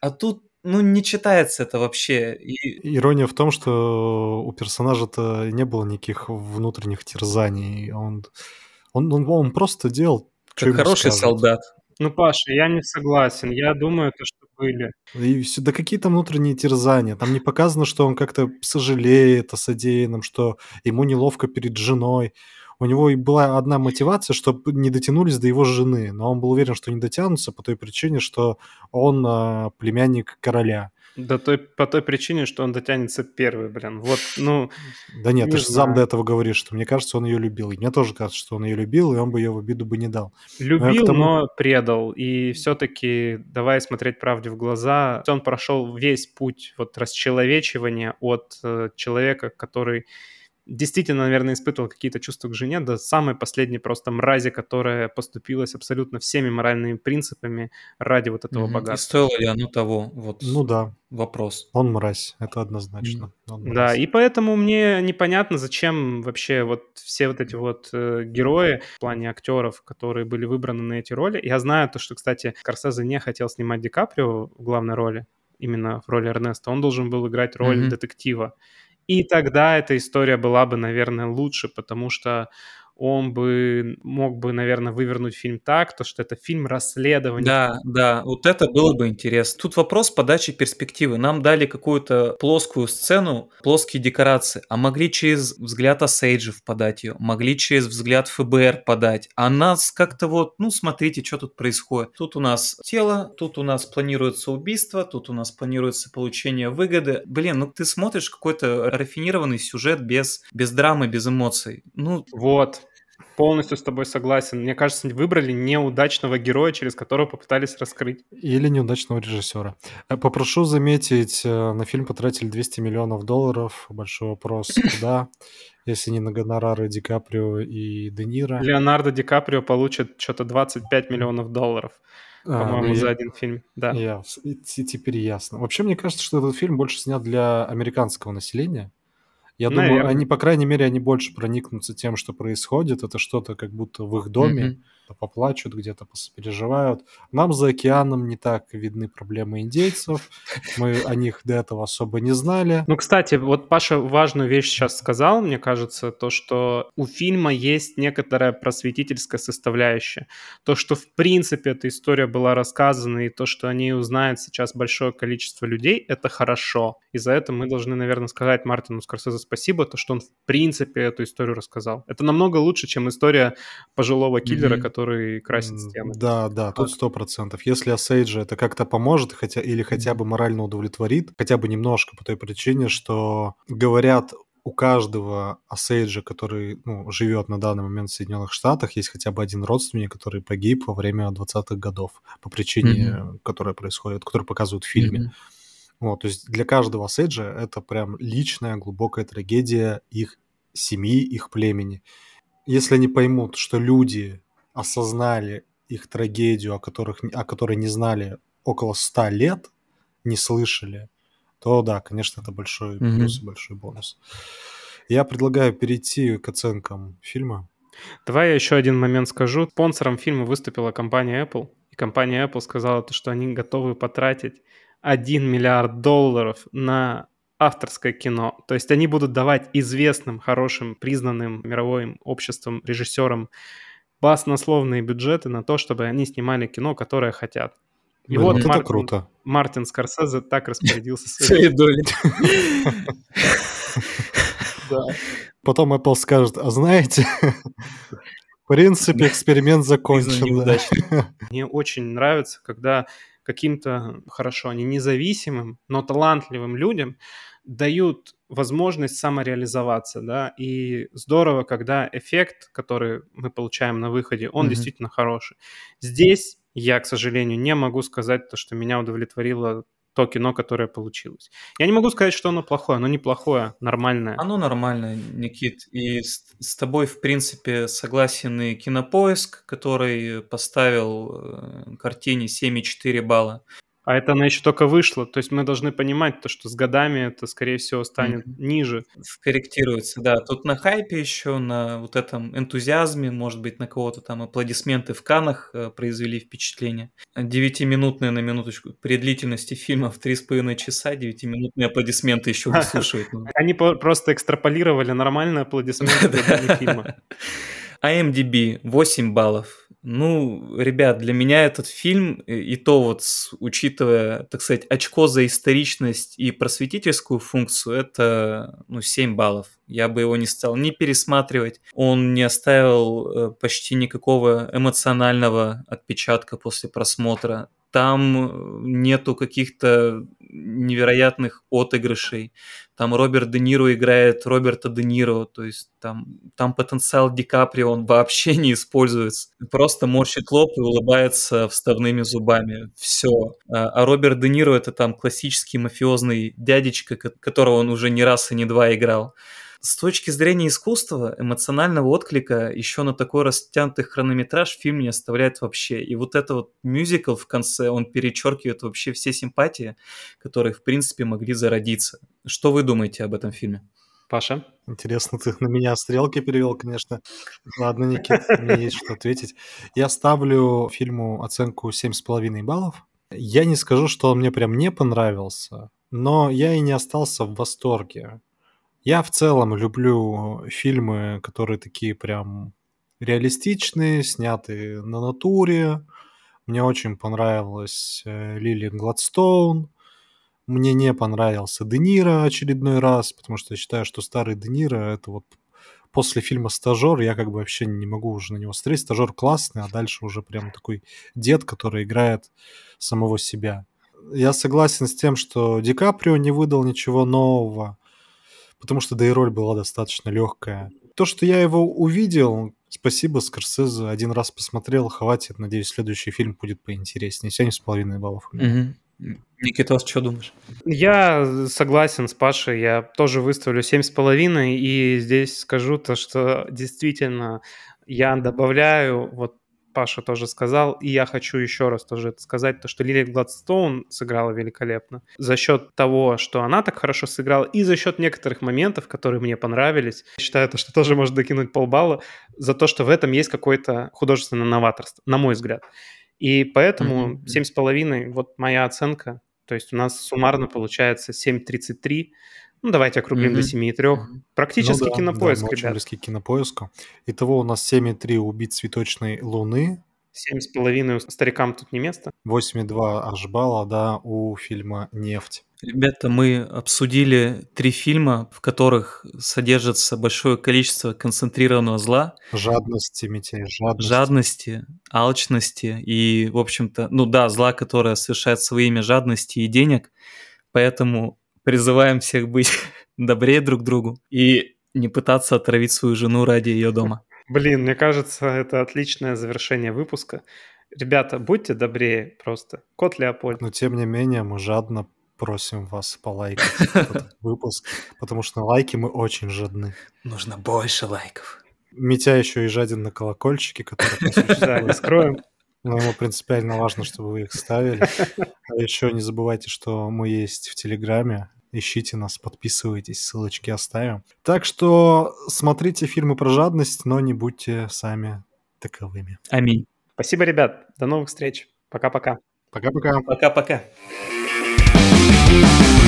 А тут, ну, не читается это вообще. И Ирония в том, что у персонажа-то не было никаких внутренних терзаний. Он, он, он, он просто делал, как хороший скажут. солдат. Ну, Паша, я не согласен. Я думаю, то, что были. И все, да какие там внутренние терзания? Там не показано, что он как-то сожалеет о содеянном, что ему неловко перед женой. У него и была одна мотивация, чтобы не дотянулись до его жены, но он был уверен, что не дотянутся по той причине, что он а, племянник короля. До той, по той причине, что он дотянется первый, блин. Вот, ну, Да нет, Не ты же сам до этого говоришь, что мне кажется, он ее любил. И мне тоже кажется, что он ее любил, и он бы ее в обиду бы не дал. любил, тому- но предал. И все-таки, давай смотреть правде в глаза, он прошел весь путь вот расчеловечивания от э, человека, который действительно, наверное, испытывал какие-то чувства к жене, до самой последней просто мрази, которая поступилась абсолютно всеми моральными принципами ради вот этого. И богатства. стоило ли оно того? Вот Ну да, вопрос. он мразь, это однозначно. Он Да, мразь. и поэтому мне непонятно, зачем вообще вот все вот эти вот э, герои в плане актеров, которые были выбраны на эти роли. Я знаю то, что, кстати, Скорсезе не хотел снимать Ди Каприо в главной роли, именно в роли Эрнеста. Он должен был играть роль Мгм. детектива. И тогда эта история была бы, наверное, лучше, потому что он бы мог бы, наверное, вывернуть фильм так, то что это фильм расследования. Да, да, вот это было бы интересно. Тут вопрос подачи перспективы. Нам дали какую-то плоскую сцену, плоские декорации, а могли через взгляд Осейджев подать ее, могли через взгляд ФБР подать. А нас как-то вот, ну, смотрите, что тут происходит. Тут у нас тело, тут у нас планируется убийство, тут у нас планируется получение выгоды. Блин, ну ты смотришь какой-то рафинированный сюжет без, без драмы, без эмоций. Ну, Вот. Полностью с тобой согласен. Мне кажется, выбрали неудачного героя, через которого попытались раскрыть. Или неудачного режиссера. Э, Попрошу заметить, э, на фильм потратили 200 миллионов долларов. Большой вопрос, куда, если не на гонорары Ди Каприо и Де Ниро. Леонардо Ди Каприо получит что-то 25 миллионов долларов, А, по-моему, ну, за я- один фильм. Да. Яс- и те- Теперь ясно. Вообще, мне кажется, что этот фильм больше снят для американского населения. Я Наверное. думаю, они, по крайней мере, они больше проникнутся тем, что происходит. Это что-то как будто в их доме. Mm-hmm поплачут, где-то переживают. Нам за океаном не так видны проблемы индейцев, мы о них до этого особо не знали. Ну, кстати, вот Паша важную вещь сейчас сказал, мне кажется, то, что у фильма есть некоторая просветительская составляющая. То, что в принципе эта история была рассказана, и то, что о ней узнает сейчас большое количество людей, это хорошо. И за это мы должны, наверное, сказать Мартину Скорсезе спасибо, то, что он в принципе эту историю рассказал. Это намного лучше, чем история пожилого киллера, mm-hmm. который который красит стены. Да, да, тут сто процентов. Если Асейджа это как-то поможет хотя, или хотя бы морально удовлетворит, хотя бы немножко по той причине, что говорят у каждого Асейджа, который ну, живет на данный момент в Соединенных Штатах, есть хотя бы один родственник, который погиб во время 20-х годов по причине, mm-hmm. которая происходит, которую показывают в фильме. Mm-hmm. Вот, то есть для каждого Асейджа это прям личная глубокая трагедия их семьи, их племени. Если они поймут, что люди осознали их трагедию, о, которых, о которой не знали около ста лет, не слышали, то да, конечно, это большой mm-hmm. плюс и большой бонус. Я предлагаю перейти к оценкам фильма. Давай я еще один момент скажу. Спонсором фильма выступила компания Apple. И компания Apple сказала, то, что они готовы потратить 1 миллиард долларов на авторское кино. То есть они будут давать известным, хорошим, признанным мировым обществом режиссерам баснословные бюджеты на то, чтобы они снимали кино, которое хотят. И Блин, вот это Мартин, круто. Мартин Скорсезе так распорядился своей долей. Потом Apple скажет, а знаете, в принципе, эксперимент закончен. Мне очень нравится, когда каким-то, хорошо, не независимым, но талантливым людям дают возможность самореализоваться, да, и здорово, когда эффект, который мы получаем на выходе, он mm-hmm. действительно хороший. Здесь я, к сожалению, не могу сказать то, что меня удовлетворило то кино, которое получилось. Я не могу сказать, что оно плохое, оно неплохое, нормальное. Оно нормальное, Никит. И с, с тобой, в принципе, согласен и Кинопоиск, который поставил э, картине 7,4 балла. А это она еще только вышла. То есть мы должны понимать то, что с годами это, скорее всего, станет mm-hmm. ниже. Скорректируется, да. Тут на хайпе еще, на вот этом энтузиазме, может быть, на кого-то там аплодисменты в Канах э, произвели впечатление. Девятиминутные на минуточку при длительности фильма в три с половиной часа девятиминутные аплодисменты еще выслушивают. Они просто экстраполировали нормальные аплодисменты для фильма. IMDb 8 баллов. Ну, ребят, для меня этот фильм, и то вот, учитывая, так сказать, очко за историчность и просветительскую функцию, это, ну, 7 баллов. Я бы его не стал ни пересматривать. Он не оставил э, почти никакого эмоционального отпечатка после просмотра там нету каких-то невероятных отыгрышей. Там Роберт Де Ниро играет Роберта Де Ниро, то есть там, там потенциал Ди Каприо, он вообще не используется. Просто морщит лоб и улыбается вставными зубами. Все. А, а Роберт Де Ниро это там классический мафиозный дядечка, которого он уже не раз и не два играл. С точки зрения искусства, эмоционального отклика еще на такой растянутый хронометраж фильм не оставляет вообще. И вот это вот мюзикл в конце, он перечеркивает вообще все симпатии, которые, в принципе, могли зародиться. Что вы думаете об этом фильме? Паша? Интересно, ты на меня стрелки перевел, конечно. Ладно, Никит, мне есть что ответить. Я ставлю фильму оценку 7,5 баллов. Я не скажу, что он мне прям не понравился, но я и не остался в восторге. Я в целом люблю фильмы, которые такие прям реалистичные, снятые на натуре. Мне очень понравилась э, Лилиан Гладстоун. Мне не понравился Де Ниро очередной раз, потому что я считаю, что старый Де Ниро это вот после фильма «Стажер» я как бы вообще не могу уже на него смотреть. «Стажер» классный, а дальше уже прям такой дед, который играет самого себя. Я согласен с тем, что Ди Каприо не выдал ничего нового потому что да и роль была достаточно легкая. То, что я его увидел, спасибо Скорсезе, один раз посмотрел, хватит, надеюсь, следующий фильм будет поинтереснее. Семь с половиной баллов. Угу. Никита, что думаешь? Я согласен с Пашей, я тоже выставлю семь с половиной, и здесь скажу то, что действительно я добавляю вот Паша тоже сказал, и я хочу еще раз тоже это сказать, то, что Лилия Гладстоун сыграла великолепно. За счет того, что она так хорошо сыграла, и за счет некоторых моментов, которые мне понравились, я считаю, то, что тоже можно докинуть полбалла за то, что в этом есть какое-то художественное новаторство, на мой взгляд. И поэтому с половиной, вот моя оценка. То есть у нас суммарно получается 7.33. Ну, давайте округлим mm-hmm. до 7,3. Практически ну, да, кинопоиск, да, мы ребят. очень близки к кинопоиску. Итого у нас 7,3 «Убить цветочной луны». 7,5 старикам тут не место. 8,2 аж балла, да, у фильма «Нефть». Ребята, мы обсудили три фильма, в которых содержится большое количество концентрированного зла. Жадности, Митяй, жадности. Жадности, алчности и, в общем-то, ну да, зла, которое совершает своими жадности и денег. Поэтому призываем всех быть добрее друг другу и не пытаться отравить свою жену ради ее дома. Блин, мне кажется, это отличное завершение выпуска. Ребята, будьте добрее просто. Кот Леопольд. Но тем не менее, мы жадно просим вас полайкать этот выпуск, потому что на лайки мы очень жадны. Нужно больше лайков. Митя еще и жаден на колокольчики, которые Да, не скроем. Но ему принципиально важно, чтобы вы их ставили. А еще не забывайте, что мы есть в Телеграме. Ищите нас, подписывайтесь, ссылочки оставим. Так что смотрите фильмы про жадность, но не будьте сами таковыми. Аминь. Спасибо, ребят. До новых встреч. Пока-пока. Пока-пока. Пока-пока. Thank you.